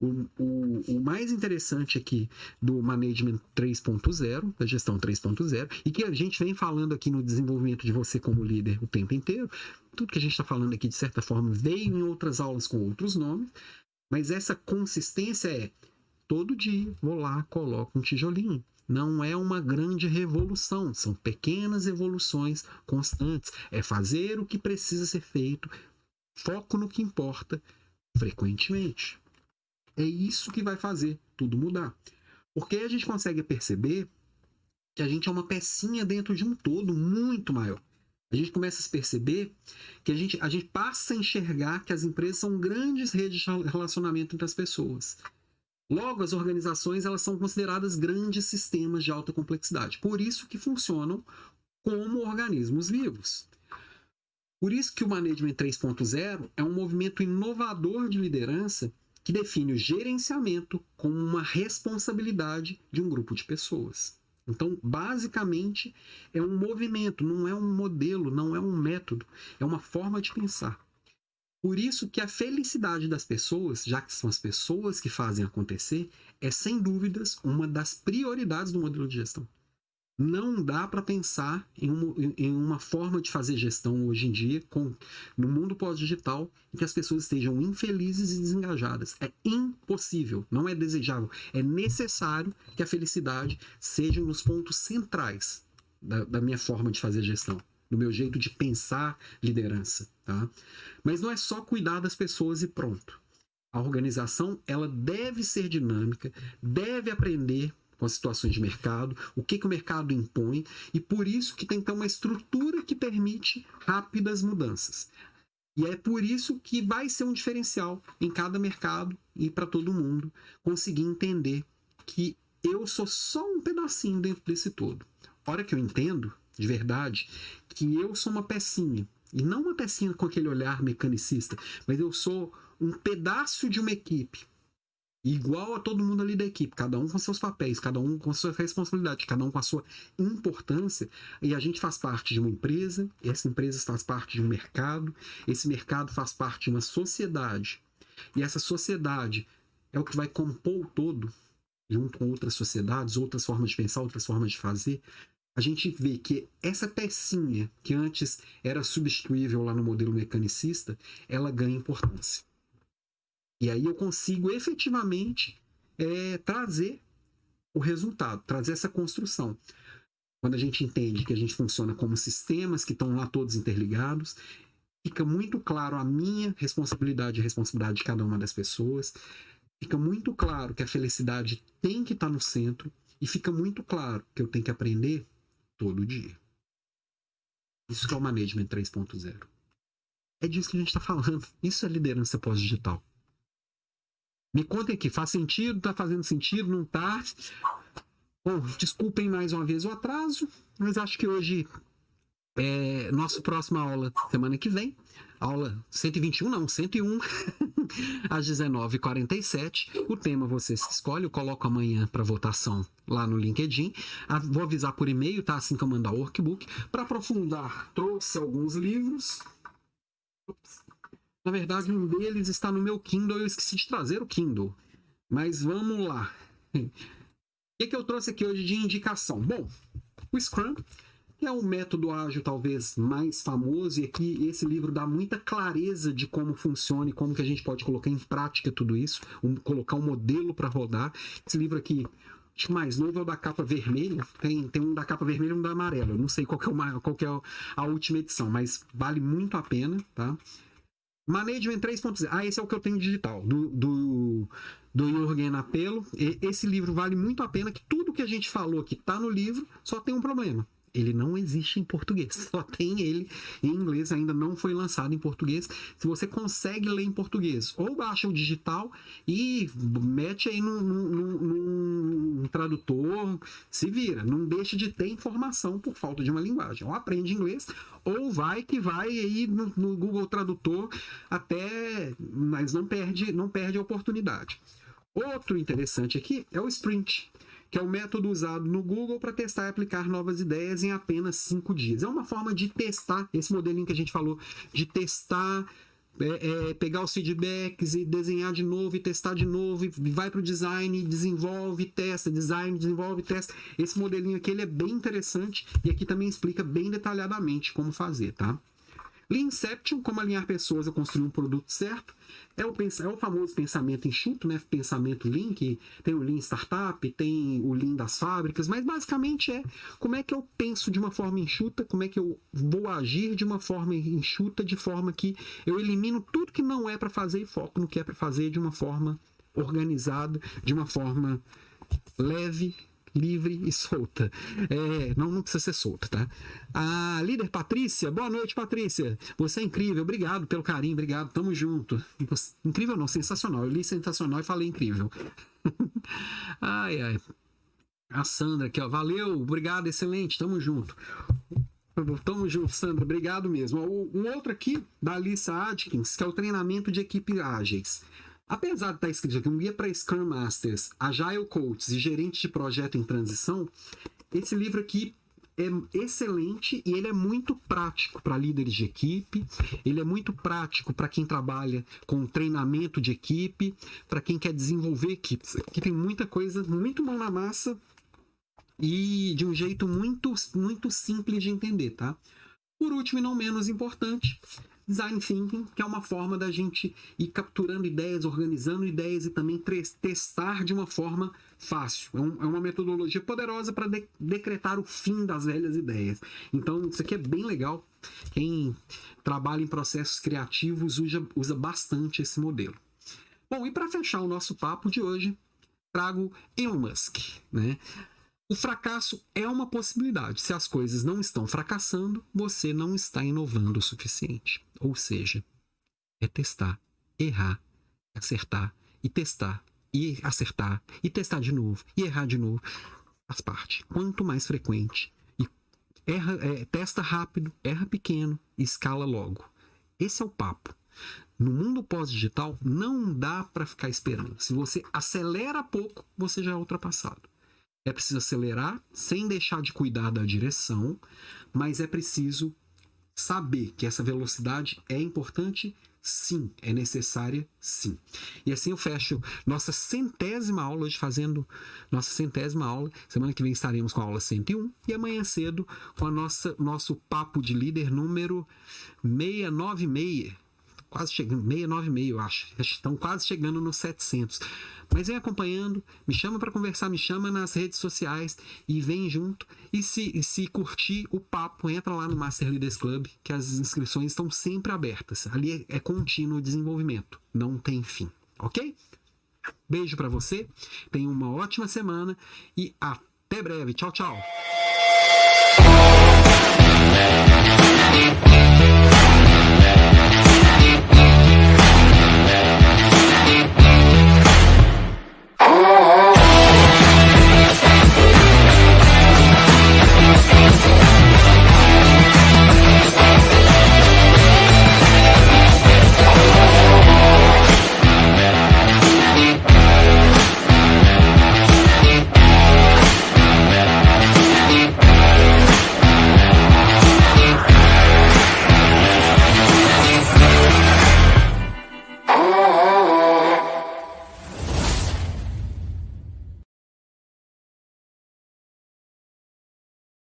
O, o, o, mais interessante aqui do Management 3.0, da gestão 3.0, e que a gente vem falando aqui no desenvolvimento de você como líder o tempo inteiro, tudo que a gente está falando aqui, de certa forma, veio em outras aulas com outros nomes, mas essa consistência é todo dia vou lá, coloco um tijolinho não é uma grande revolução, são pequenas evoluções constantes. É fazer o que precisa ser feito, foco no que importa, frequentemente. É isso que vai fazer tudo mudar. Porque a gente consegue perceber que a gente é uma pecinha dentro de um todo muito maior. A gente começa a perceber que a gente, a gente passa a enxergar que as empresas são grandes redes de relacionamento entre as pessoas. Logo, as organizações elas são consideradas grandes sistemas de alta complexidade. Por isso que funcionam como organismos vivos. Por isso que o Management 3.0 é um movimento inovador de liderança que define o gerenciamento como uma responsabilidade de um grupo de pessoas. Então, basicamente, é um movimento, não é um modelo, não é um método, é uma forma de pensar. Por isso que a felicidade das pessoas, já que são as pessoas que fazem acontecer, é sem dúvidas uma das prioridades do modelo de gestão. Não dá para pensar em uma, em uma, forma de fazer gestão hoje em dia, com, no mundo pós-digital, em que as pessoas estejam infelizes e desengajadas. É impossível, não é desejável. É necessário que a felicidade seja nos pontos centrais da, da minha forma de fazer gestão no meu jeito de pensar liderança, tá? Mas não é só cuidar das pessoas e pronto. A organização, ela deve ser dinâmica, deve aprender com as situações de mercado, o que, que o mercado impõe, e por isso que tem que ter uma estrutura que permite rápidas mudanças. E é por isso que vai ser um diferencial em cada mercado e para todo mundo conseguir entender que eu sou só um pedacinho dentro desse todo. A hora que eu entendo, de verdade, que eu sou uma pecinha. E não uma pecinha com aquele olhar mecanicista, mas eu sou um pedaço de uma equipe. Igual a todo mundo ali da equipe, cada um com seus papéis, cada um com sua responsabilidade, cada um com a sua importância. E a gente faz parte de uma empresa, essa empresa faz parte de um mercado, esse mercado faz parte de uma sociedade. E essa sociedade é o que vai compor o todo, junto com outras sociedades, outras formas de pensar, outras formas de fazer, a gente vê que essa pecinha, que antes era substituível lá no modelo mecanicista, ela ganha importância. E aí eu consigo efetivamente é, trazer o resultado, trazer essa construção. Quando a gente entende que a gente funciona como sistemas que estão lá todos interligados, fica muito claro a minha responsabilidade e a responsabilidade de cada uma das pessoas, fica muito claro que a felicidade tem que estar no centro, e fica muito claro que eu tenho que aprender todo dia. Isso que é o Management 3.0. É disso que a gente está falando. Isso é liderança pós-digital. Me contem aqui, faz sentido? Tá fazendo sentido? Não tá? Bom, desculpem mais uma vez o atraso, mas acho que hoje é nossa próxima aula semana que vem. Aula 121, não, 101. (laughs) às 19h47. O tema você se escolhe, eu coloco amanhã para votação lá no LinkedIn. Ah, vou avisar por e-mail, tá? Assim que eu mandar o workbook. Para aprofundar, trouxe alguns livros. Na verdade, um deles está no meu Kindle, eu esqueci de trazer o Kindle. Mas vamos lá. (laughs) O que, que eu trouxe aqui hoje de indicação? Bom, o Scrum é um método ágil talvez mais famoso e aqui esse livro dá muita clareza de como funciona e como que a gente pode colocar em prática tudo isso, um, colocar um modelo para rodar. Esse livro aqui, acho que mais novo é o da capa vermelha, tem, tem um da capa vermelha e um da amarela, eu não sei qual que é, o, qual que é a última edição, mas vale muito a pena, tá? Management 3.0. Ah, esse é o que eu tenho digital, do, do, do Jürgen Apelo. Esse livro vale muito a pena, que tudo que a gente falou aqui está no livro, só tem um problema ele não existe em português. (laughs) Só tem ele em inglês, ainda não foi lançado em português. Se você consegue ler em português, ou baixa o digital e mete aí num, num, num tradutor, se vira. Não deixa de ter informação por falta de uma linguagem. Ou aprende inglês, ou vai que vai aí no, no Google Tradutor até, mas não perde, não perde a oportunidade. Outro interessante aqui é o Sprint que é o método usado no Google para testar e aplicar novas ideias em apenas cinco dias. É uma forma de testar, esse modelinho que a gente falou, de testar é, é, pegar os feedbacks e desenhar de novo e testar de novo, e vai para o design, desenvolve, testa, design, desenvolve, testa. Esse modelinho aqui ele é bem interessante e aqui também explica bem detalhadamente como fazer, tá? Leanception, como alinhar pessoas a construir um produto certo, é o, é o famoso pensamento enxuto, né? pensamento Lean, que tem o Lean Startup, tem o Lean das fábricas, mas basicamente é como é que eu penso de uma forma enxuta, como é que eu vou agir de uma forma enxuta, de forma que eu elimino tudo que não é para fazer e foco no que é para fazer de uma forma organizada, de uma forma leve, livre e solta. É, não, não precisa ser solta, tá? A líder Patrícia, boa noite, Patrícia. Você é incrível, obrigado pelo carinho, obrigado, tamo junto. Incrível não, sensacional. Eu li sensacional e falei incrível. (laughs) ai, ai. A Sandra aqui, ó. Valeu, obrigado, excelente, tamo junto. Tamo junto, Sandra, obrigado mesmo. Um outro aqui, da Alissa Adkins, que é o treinamento de equipes ágeis. Apesar de estar escrito aqui um guia para Scrum Masters, Agile Coaches e gerentes de projeto em transição, esse livro aqui é excelente e ele é muito prático para líderes de equipe, ele é muito prático para quem trabalha com treinamento de equipe, para quem quer desenvolver equipes. Aqui tem muita coisa, muito mão na massa e de um jeito muito, muito simples de entender, tá? Por último e não menos importante, Design Thinking, que é uma forma da gente ir capturando ideias, organizando ideias e também testar de uma forma fácil. É, um, é uma metodologia poderosa para de decretar o fim das velhas ideias. Então, isso aqui é bem legal. Quem trabalha em processos criativos usa, usa bastante esse modelo. Bom, e para fechar o nosso papo de hoje, trago Elon Musk, né? O fracasso é uma possibilidade. Se as coisas não estão fracassando, você não está inovando o suficiente. Ou seja, é testar, errar, acertar e testar e acertar e testar de novo e errar de novo. Faz parte. Quanto mais frequente e erra, é, testa rápido, erra pequeno e escala logo. Esse é o papo. No mundo pós-digital, não dá para ficar esperando. Se você acelera pouco, você já é ultrapassado. É preciso acelerar sem deixar de cuidar da direção, mas é preciso saber que essa velocidade é importante, sim, é necessária, sim. E assim eu fecho nossa centésima aula hoje fazendo nossa centésima aula. Semana que vem estaremos com a aula 101 e amanhã cedo com a nossa nosso papo de líder número 696 quase chegando, 696, eu acho. Estão quase chegando nos 700. Mas vem acompanhando, me chama para conversar, me chama nas redes sociais e vem junto. E se, se curtir o papo, entra lá no Master Leaders Club, que as inscrições estão sempre abertas. Ali é, é contínuo desenvolvimento, não tem fim, ok? Beijo para você, tenha uma ótima semana e até breve. Tchau, tchau.